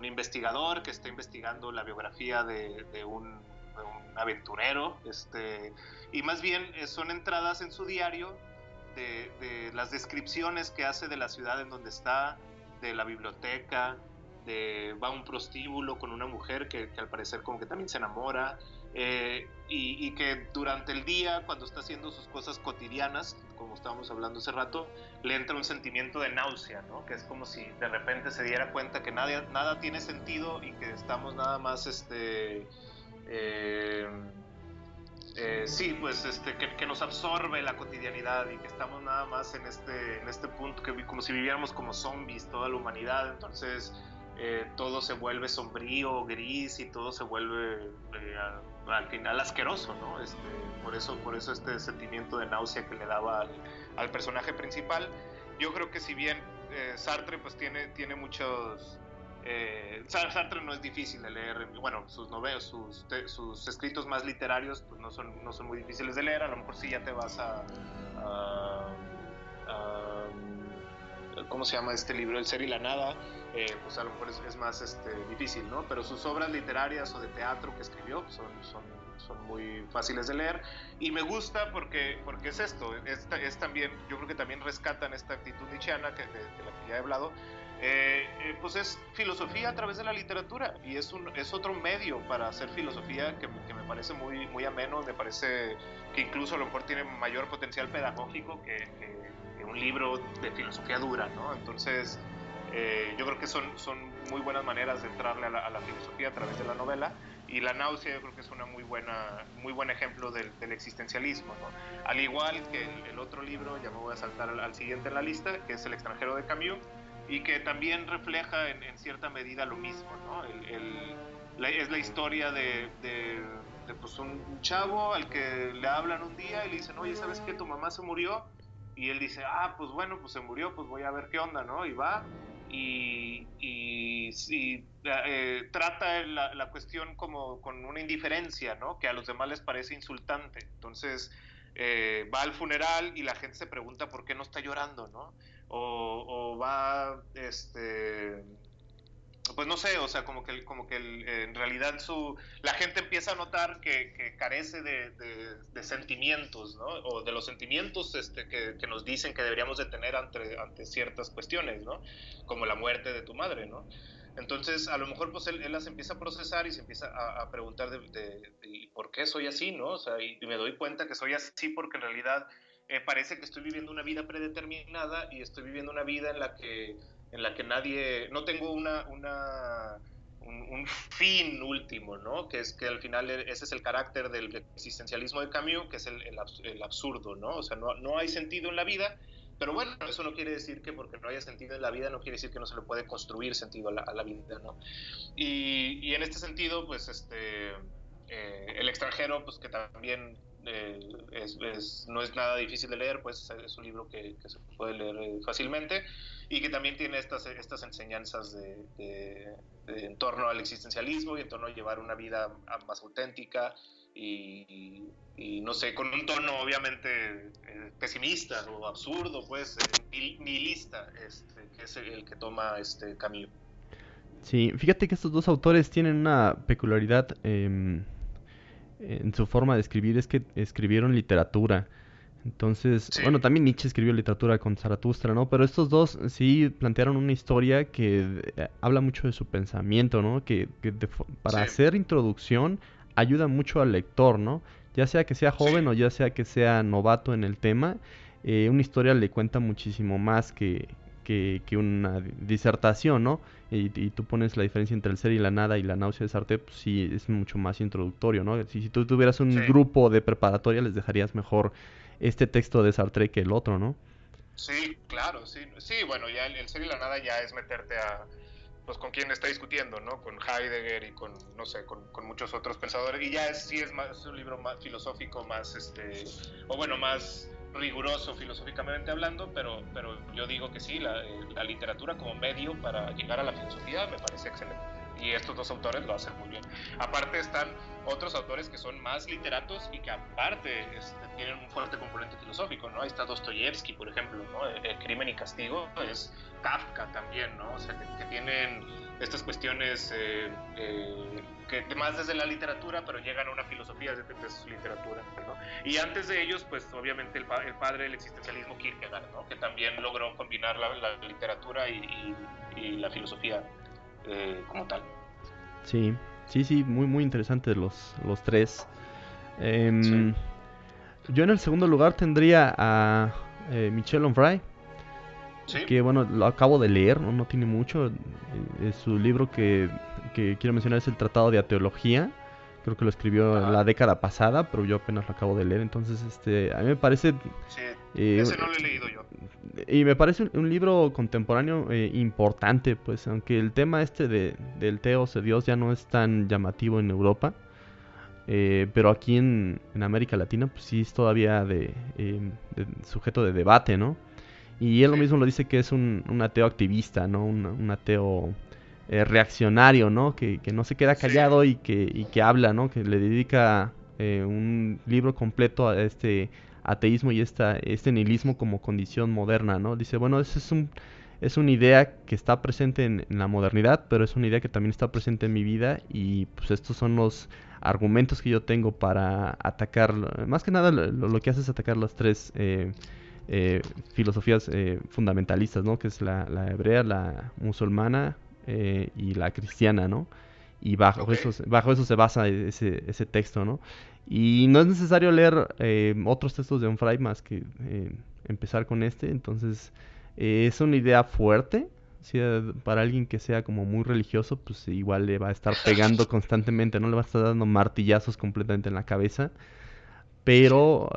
investigador que está investigando la biografía de, de, un, aventurero, este, y más bien eh, son entradas en su diario de, de las descripciones que hace de la ciudad en donde está, de la biblioteca, va a un prostíbulo con una mujer que, al parecer como que también se enamora eh, y, que durante el día cuando está haciendo sus cosas cotidianas como estábamos hablando hace rato le entra un sentimiento de náusea ¿no? que es como si de repente se diera cuenta que nada, nada tiene sentido y que estamos nada más este eh, eh, sí, pues este, que, nos absorbe la cotidianidad y que estamos nada más en este, en este punto, que como si viviéramos como zombies, toda la humanidad. Entonces, eh, todo se vuelve sombrío, gris y todo se vuelve eh, al, final asqueroso, ¿no? Este, por, eso, por eso este sentimiento de náusea que le daba al, personaje principal. Yo creo que si bien eh, Sartre pues tiene, tiene muchos... Sartre no es difícil de leer, bueno, sus novelas, sus, sus escritos más literarios pues no son, no son muy difíciles de leer, a lo mejor si ya te vas a, a ¿cómo se llama este libro? El ser y la nada, eh, pues a lo mejor es, más este, difícil, ¿no? Pero sus obras literarias o de teatro que escribió son, son, son muy fáciles de leer y me gusta porque, porque es esto, es, es también, yo creo que también rescatan esta actitud nietzscheana que, de, la que ya he hablado, eh, eh, pues es filosofía a través de la literatura y es, un, es otro medio para hacer filosofía que, que, me parece muy, muy ameno, me parece que incluso a lo mejor tiene mayor potencial pedagógico que, que un libro de filosofía dura, ¿no? Entonces, eh, yo creo que son, son muy buenas maneras de entrarle a la, filosofía a través de la novela y La náusea yo creo que es una muy buena muy buen ejemplo del, existencialismo ¿no? al igual que el, otro libro ya me voy a saltar al, siguiente en la lista que es El extranjero de Camus y que también refleja en, cierta medida lo mismo ¿no? es la historia de, de, pues un chavo al que le hablan un día y le dicen oye sabes que tu mamá se murió y él dice ah pues bueno pues se murió pues voy a ver qué onda no y va y, y, eh, trata la, la, cuestión como con una indiferencia, ¿no? Que a los demás les parece insultante. Entonces eh, va al funeral y la gente se pregunta por qué no está llorando, ¿no? O, o va, este, pues no sé, o sea, como que, como que en realidad su, la gente empieza a notar que, carece de, sentimientos, ¿no? O de los sentimientos este, que, nos dicen que deberíamos de tener ante, ante ciertas cuestiones, ¿no? Como la muerte de tu madre, ¿no? Entonces, a lo mejor pues él, las empieza a procesar y se empieza a, preguntar de, por qué soy así, ¿no? O sea, y, me doy cuenta que soy así porque en realidad eh, parece que estoy viviendo una vida predeterminada y estoy viviendo una vida en la que en la que nadie, no tengo una, una un, fin último, ¿no? Que es que al final e, ese es el carácter del existencialismo de Camus, que es el, el, absurdo, ¿no? O sea, no, no, hay sentido en la vida, pero bueno, eso no quiere decir que porque no haya sentido en la vida, no quiere decir que no se le puede construir sentido a la, a la vida, ¿no? Y, y, en este sentido, pues, este, eh, el extranjero, pues que también eh, es, no es nada difícil de leer, pues es un libro que, que se puede leer eh, fácilmente y que también tiene estas, estas enseñanzas de, en torno al existencialismo y en torno a llevar una vida más auténtica y, no sé, con un tono obviamente eh, pesimista o absurdo, pues, eh, nihilista, este, que es el que toma este Camus. Sí, fíjate que estos dos autores tienen una peculiaridad. En su forma de escribir es que escribieron literatura. Entonces, bueno, también Nietzsche escribió literatura con Zaratustra, ¿no? Pero estos dos sí plantearon una historia que eh, habla mucho de su pensamiento, ¿no? Que, para hacer introducción ayuda mucho al lector, ¿no? Ya sea que sea joven o ya sea que sea novato en el tema, eh, una historia le cuenta muchísimo más que, que, una disertación, ¿no? Y, tú pones la diferencia entre el ser y la nada y la náusea de Sartre, pues sí, es mucho más introductorio, ¿no? Si, si tú tuvieras un grupo de preparatoria, les dejarías mejor este texto de Sartre que el otro, ¿no? Sí, claro, sí. Sí, bueno, ya el, ser y la nada ya es meterte a, pues con quién está discutiendo, ¿no? Con Heidegger y con, no sé, con, muchos otros pensadores. Y ya es, sí es, más, un libro más filosófico, más, este, o bueno, más riguroso filosóficamente hablando, pero, pero yo digo que sí, la, la literatura como medio para llegar a la filosofía me parece excelente y estos dos autores lo hacen muy bien. Aparte están otros autores que son más literatos y que aparte este, tienen un fuerte componente filosófico, ¿no? Ahí está Dostoyevsky, por ejemplo, ¿no? El, Crimen y Castigo es Kafka también, ¿no? O sea, que, tienen estas cuestiones eh, eh, que más desde la literatura, pero llegan a una filosofía desde, su literatura. Y antes de ellos, pues obviamente el, padre del existencialismo Kierkegaard, ¿no? Que también logró combinar la, literatura y la filosofía eh, como tal. Sí, sí, sí, muy, muy interesante los, los tres. Em, yo en el segundo lugar tendría a eh, Michel Onfray. Que bueno, lo acabo de leer, no, no tiene mucho. Eh, su libro que, que, quiero mencionar es el Tratado de Teología. Creo que lo escribió en la década pasada, pero yo apenas lo acabo de leer. Entonces, este, a mí me parece. Sí, ese no lo he leído yo y me parece un, libro contemporáneo eh, importante, pues aunque el tema este de, del teos de Dios ya no es tan llamativo en Europa, eh, pero aquí en, América Latina pues sí es todavía de, em, sujeto de debate, ¿no? Y él lo mismo lo dice que es un, ateo activista, ¿no? Un, ateo eh, reaccionario, ¿no? Que, que, no se queda callado y, que, y que habla, ¿no? Que le dedica un libro completo a este ateísmo y esta, este nihilismo como condición moderna, ¿no? Dice, bueno, eso es un es una idea que está presente en, la modernidad, pero es una idea que también está presente en mi vida y pues estos son los argumentos que yo tengo para atacar, más que nada lo, que hace es atacar las tres eh, eh, filosofías eh, fundamentalistas, ¿no? Que es la, hebrea, la musulmana y la cristiana, ¿no? Y bajo, eso, bajo eso se basa ese, ese texto, ¿no? Y no es necesario leer eh, otros textos de Onfray más que eh, empezar con este. Entonces, eh, es una idea fuerte. para alguien que sea como muy religioso, pues igual le va a estar pegando constantemente, no le va a estar dando martillazos completamente en la cabeza. Pero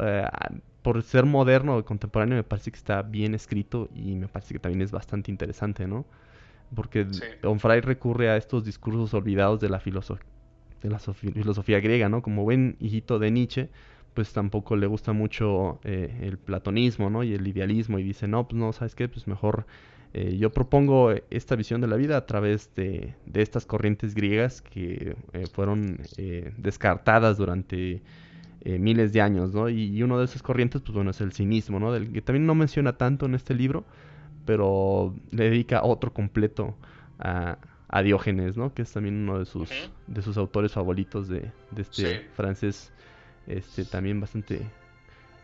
por ser moderno o contemporáneo, me parece que está bien escrito y me parece que también es bastante interesante, ¿no? Porque Onfray recurre a estos discursos olvidados de la filosofía de la filosofía griega, ¿no? Como buen hijito de Nietzsche, pues tampoco le gusta mucho eh, el platonismo, ¿no? Y el idealismo y dice, no, pues no, ¿sabes qué? Pues mejor eh, yo propongo esta visión de la vida a través de, de estas corrientes griegas que eh, fueron descartadas durante miles de años, ¿no? Y, y, uno de esas corrientes, pues bueno, es el cinismo, ¿no? Del que también no menciona tanto en este libro, pero le dedica otro completo a, a Diógenes, ¿no? Que es también uno de sus, de sus autores favoritos de, este francés, este también bastante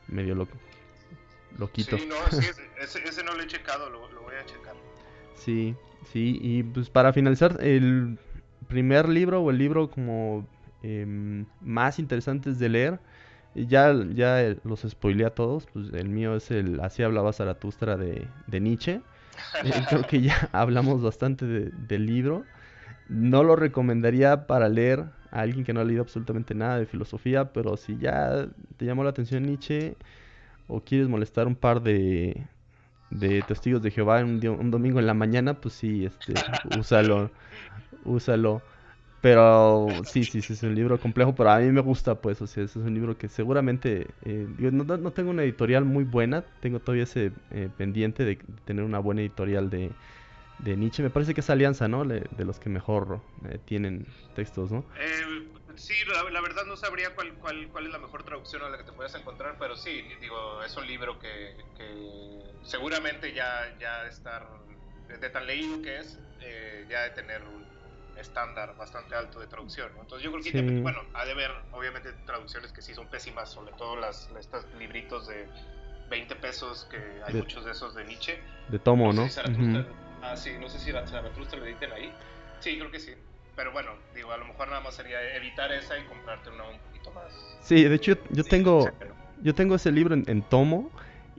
medio loco, loquito. Sí, no, sí, ese, no lo he checado, lo, voy a checar. Sí, sí, y pues para finalizar, el primer libro o el libro como em, más interesantes de leer, ya, ya los spoileé a todos, pues el mío es el Así hablaba Zaratustra de, de Nietzsche. Eh, creo que ya hablamos bastante del libro. No lo recomendaría para leer a alguien que no ha leído absolutamente nada de filosofía, pero si ya te llamó la atención Nietzsche o quieres molestar un par de, de testigos de Jehová un, un domingo en la mañana, pues sí, este, úsalo, úsalo. Pero sí, sí, sí, es un libro complejo, pero a mí me gusta, pues, o sea, es un libro que seguramente, eh, no, no, tengo una editorial muy buena, tengo todavía ese eh, pendiente de tener una buena editorial de, de Nietzsche. Me parece que es Alianza, ¿no? de los que mejor eh, tienen textos, ¿no? sí, la, verdad no sabría cuál, cuál, cuál es la mejor traducción a la que te puedas encontrar, pero sí, digo, es un libro que, que seguramente ya, ya estar, de tan leído que es, ya de tener un estándar bastante alto de traducción. Entonces yo creo que, bueno, ha de haber obviamente traducciones que sí son pésimas, sobre todo las, estos libritos de 20 pesos, que hay muchos de esos de Nietzsche. De tomo, ¿no? Ah, sí, no sé si Zaratustra lo editen ahí. Sí, creo que sí. Pero bueno, digo, a lo mejor nada más sería evitar esa y comprarte una un poquito más. Sí, de hecho yo, tengo yo tengo ese libro en, tomo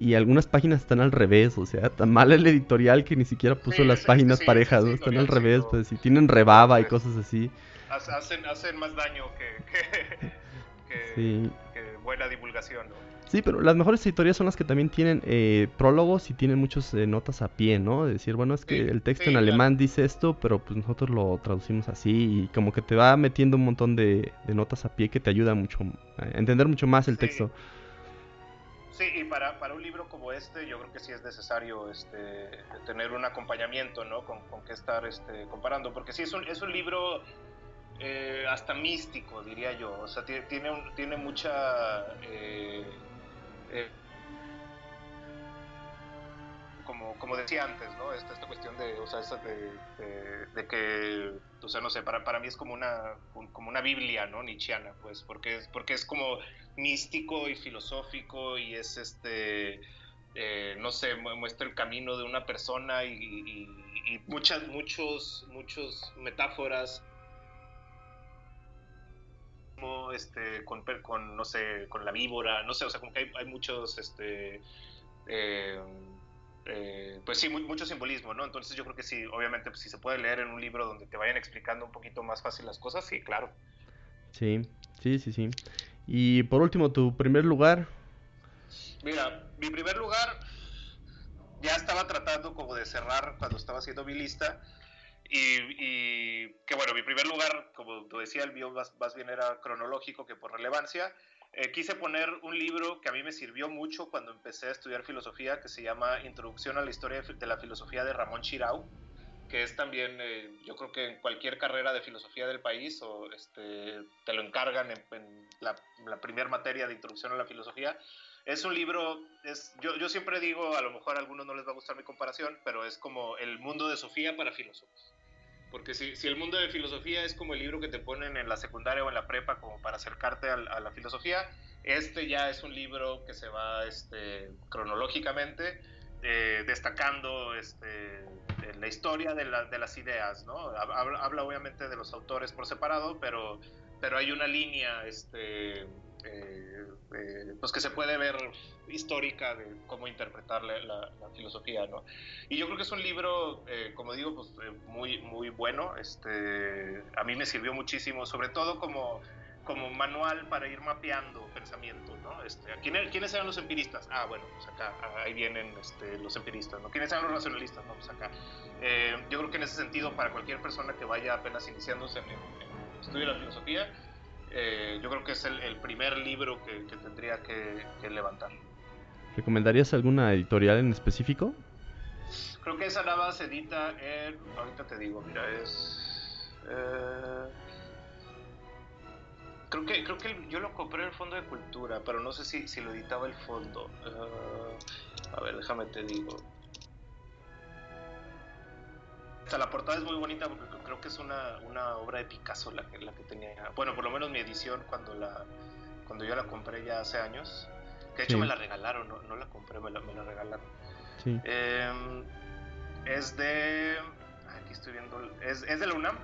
y algunas páginas están al revés, o sea, tan mal el editorial que ni siquiera puso las páginas parejas, están al revés, pues, y tienen rebaba y cosas así. Hacen, hacen más daño que, que, que buena divulgación, ¿no? Sí, pero las mejores editoriales son las que también tienen eh, prólogos y tienen muchas eh, notas a pie, ¿no? De decir, bueno, es que el texto en alemán dice esto, pero pues nosotros lo traducimos así y como que te va metiendo un montón de, notas a pie que te ayuda mucho a entender mucho más el texto. Sí, y para, para, un libro como este yo creo que sí es necesario este, tener un acompañamiento, ¿no? Con, con qué estar este, comparando, porque sí es un, es un libro eh, hasta místico, diría yo, o sea, tiene, tiene, tiene mucha... Eh, como, como decía antes, ¿no? Esta, esta cuestión de, o sea, de, de, que, o sea, no sé, para, para mí es como una, como una Biblia, ¿no? Nietzscheana, pues, porque es, porque es como místico y filosófico y es este, eh, no sé, muestra el camino de una persona y, muchas, muchos, muchos metáforas este, con, no sé, con la víbora, no sé, o sea, como que hay, muchos, este, eh, eh, pues sí, mucho simbolismo, ¿no? Entonces yo creo que sí, obviamente, pues, si se puede leer en un libro donde te vayan explicando un poquito más fácil las cosas, sí, claro. Sí, sí, sí, sí. Y por último, tu primer lugar. Mira, mi primer lugar ya estaba tratando como de cerrar cuando estaba haciendo mi lista y, que bueno, mi primer lugar, como tú decía, el mío más, bien era cronológico que por relevancia. Eh, quise poner un libro que a mí me sirvió mucho cuando empecé a estudiar filosofía, que se llama Introducción a la Historia de la Filosofía de Ramón Chirau, que es también, eh, yo creo que en cualquier carrera de filosofía del país, o este, te lo encargan en, la, primera materia de Introducción a la Filosofía, es un libro, es, yo, yo siempre digo, a lo mejor a algunos no les va a gustar mi comparación, pero es como el mundo de Sofía para filósofos. Porque si, si, el mundo de filosofía es como el libro que te ponen en la secundaria o en la prepa como para acercarte a, la filosofía, este ya es un libro que se va este, cronológicamente eh, destacando este, la historia de, de, las ideas, ¿no? Habla, obviamente de los autores por separado, pero, pero hay una línea este, eh, eh, pues que se puede ver histórica de cómo interpretar la, filosofía, ¿no? Y yo creo que es un libro, eh, como digo, pues muy, muy bueno, este, a mí me sirvió muchísimo, sobre todo como, como manual para ir mapeando pensamiento, ¿no? Este, ¿Quiénes eran los empiristas? Ah, bueno, pues acá, ahí vienen este, los empiristas, ¿no? ¿Quiénes eran los racionalistas? No, pues acá. yo creo que en ese sentido, para cualquier persona que vaya apenas iniciándose en el estudio de la filosofía, eh, yo creo que es el, primer libro que, tendría que, levantar. ¿Recomendarías alguna editorial en específico? Creo que esa nada se edita en. Ahorita te digo, mira, es. Eh, creo que, creo que yo lo compré en el Fondo de Cultura, pero no sé si, si lo editaba el fondo. Eh, a ver, déjame te digo la portada es muy bonita porque creo que es una, una obra de Picasso la que, la que tenía. Bueno, por lo menos mi edición cuando, la, cuando yo la compré ya hace años. Que de hecho me la regalaron, no, no la compré, me la, me la regalaron. Sí. Em, es de. Aquí estoy viendo. Es, es de la UNAM.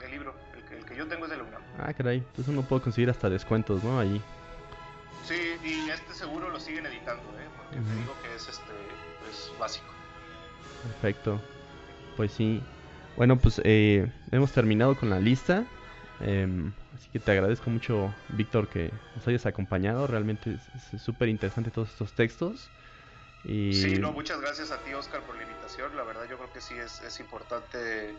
El libro, el que, yo tengo es de la UNAM. Ah, caray. Entonces uno puede conseguir hasta descuentos, ¿no? Ahí. Sí, y este seguro lo siguen editando, ¿eh? Porque te digo que es este es básico. Perfecto. Pues sí. Bueno, pues eh, hemos terminado con la lista. Em, así que te agradezco mucho, Víctor, que nos hayas acompañado. Realmente es súper interesante todos estos textos. Y... Sí, no, muchas gracias a ti, Oscar, por la invitación. La verdad, yo creo que sí es, es importante,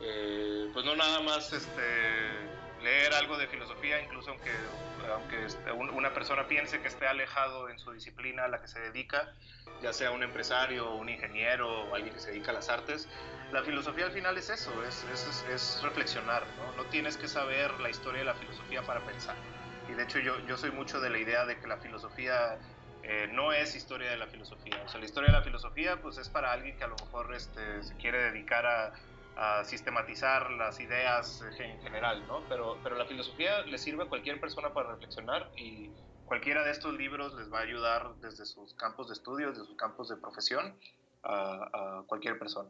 eh, pues no nada más este, leer algo de filosofía, incluso aunque, aunque este, una persona piense que esté alejado en su disciplina a la que se dedica, ya sea un empresario, un ingeniero o alguien que se dedica a las artes, la filosofía al final es eso, es, reflexionar, ¿no? ¿no? tienes que saber la historia de la filosofía para pensar. Y de hecho yo, yo soy mucho de la idea de que la filosofía eh, no es historia de la filosofía. O sea, la historia de la filosofía pues es para alguien que a lo mejor este, se quiere dedicar a, a sistematizar las ideas en general, ¿no? Pero, pero la filosofía le sirve a cualquier persona para reflexionar y cualquiera de estos libros les va a ayudar desde sus campos de estudio, desde sus campos de profesión, a, cualquier persona.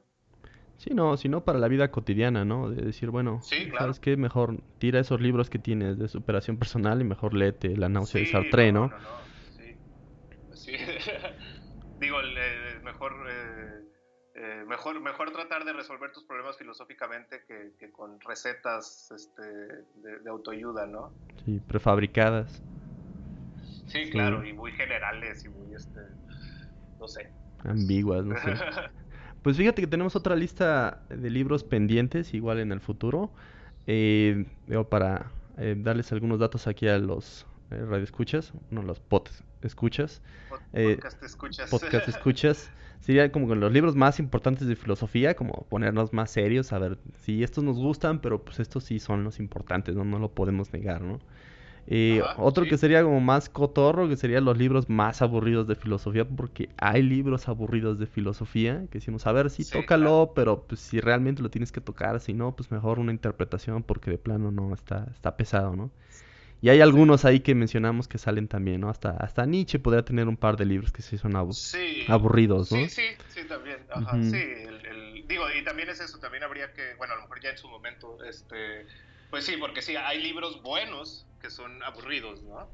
Sí, no, sino para la vida cotidiana, ¿no? De decir, bueno, ¿sabes qué? Mejor tira esos libros que tienes de superación personal y mejor léete La náusea de Sartre, ¿no? no, no, sí. sí. Digo, mejor... Eh, eh, mejor, mejor tratar de resolver tus problemas filosóficamente que, con recetas este, de, autoayuda, ¿no? Sí, prefabricadas. Sí, claro, y muy generales y muy, este, no sé. Ambiguas, no sé. pues fíjate que tenemos otra lista de libros pendientes, igual en el futuro. Eh, para eh, darles algunos datos aquí a los eh, radioescuchas, no los pot escuchas. podcast escuchas. Podcast escuchas. Sería como con los libros más importantes de filosofía, como ponernos más serios, a ver si estos nos gustan, pero pues estos sí son los importantes, no, no lo podemos negar, ¿no? Eh, otro que sería como más cotorro, que serían los libros más aburridos de filosofía, porque hay libros aburridos de filosofía, que decimos, a ver, sí, tócalo, pero pues si realmente lo tienes que tocar, si no, pues mejor una interpretación, porque de plano no, está, está pesado, ¿no? Y hay algunos ahí que mencionamos que salen también, ¿no? Hasta, hasta Nietzsche podría tener un par de libros que sí son aburridos, ¿no? Sí, sí, sí, también. Ajá, sí. El, digo, y también es eso, también habría que, bueno, a lo mejor ya en su momento, este, pues sí, porque sí, hay libros buenos que son aburridos, ¿no?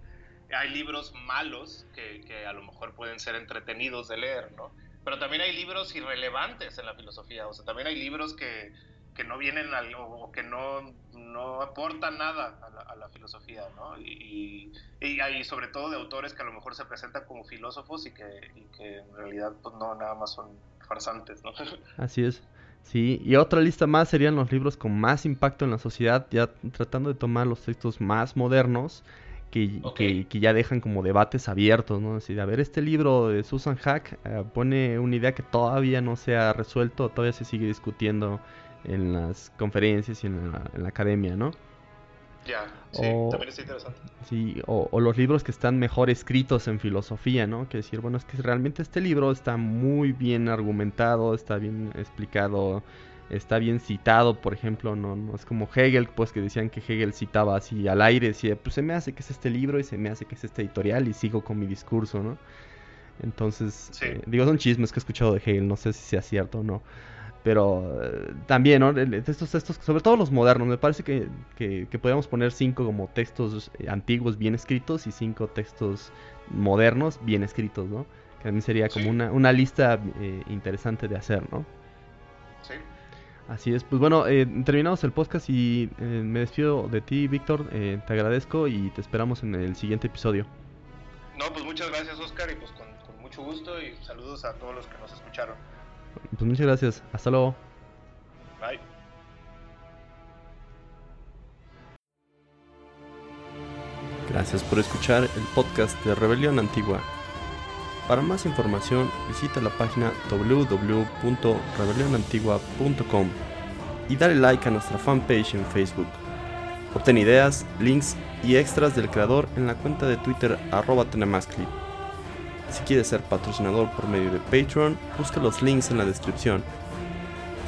Hay libros malos que, que a lo mejor pueden ser entretenidos de leer, ¿no? Pero también hay libros irrelevantes en la filosofía, o sea, también hay libros que que no vienen al, o que no, no aportan nada a la, filosofía, ¿no? Y, y, y, sobre todo de autores que a lo mejor se presentan como filósofos y que, y que en realidad pues no nada más son farsantes, ¿no? Así es. Sí, y otra lista más serían los libros con más impacto en la sociedad, ya tratando de tomar los textos más modernos que, que, que, ya dejan como debates abiertos, ¿no? Decir, a ver, este libro de Susan Hack eh, pone una idea que todavía no se ha resuelto, todavía se sigue discutiendo en las conferencias y en la, academia, ¿no? Ya, sí, también es interesante. Sí, o, los libros que están mejor escritos en filosofía, ¿no? Que decir, bueno, es que realmente este libro está muy bien argumentado, está bien explicado, está bien citado, por ejemplo, no, no es como Hegel, pues que decían que Hegel citaba así al aire, decía, pues se me hace que es este libro y se me hace que es este editorial y sigo con mi discurso, ¿no? Entonces, eh, digo, son chismes que he escuchado de Hegel, no sé si sea cierto o no. Pero eh, también, ¿no? Estos textos, sobre todo los modernos, me parece que, que, podríamos poner cinco como textos eh, antiguos bien escritos y cinco textos modernos bien escritos, ¿no? Que mí sería como una, una lista eh, interesante de hacer, ¿no? Sí. Así es, pues bueno, terminamos el podcast y me despido de ti, Víctor, te agradezco y te esperamos en el siguiente episodio. No, pues muchas gracias, Oscar, y pues con, con mucho gusto y saludos a todos los que nos escucharon. Pues muchas gracias. Hasta luego. Bye. Gracias por escuchar el podcast de Rebelión Antigua. Para más información visita la página www.rebelionantigua.com y dale like a nuestra fanpage en Facebook. Obtén ideas, links y extras del creador en la cuenta de Twitter arroba tenemasclip. Si quieres ser patrocinador por medio de Patreon, busca los links en la descripción.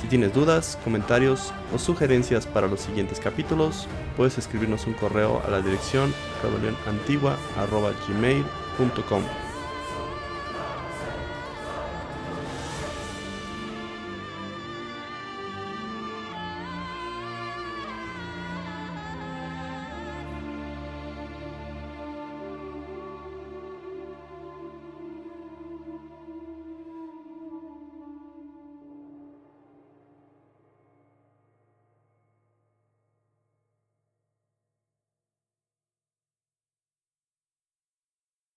Si tienes dudas, comentarios o sugerencias para los siguientes capítulos, puedes escribirnos un correo a la dirección rebelionantigua.gmail.com.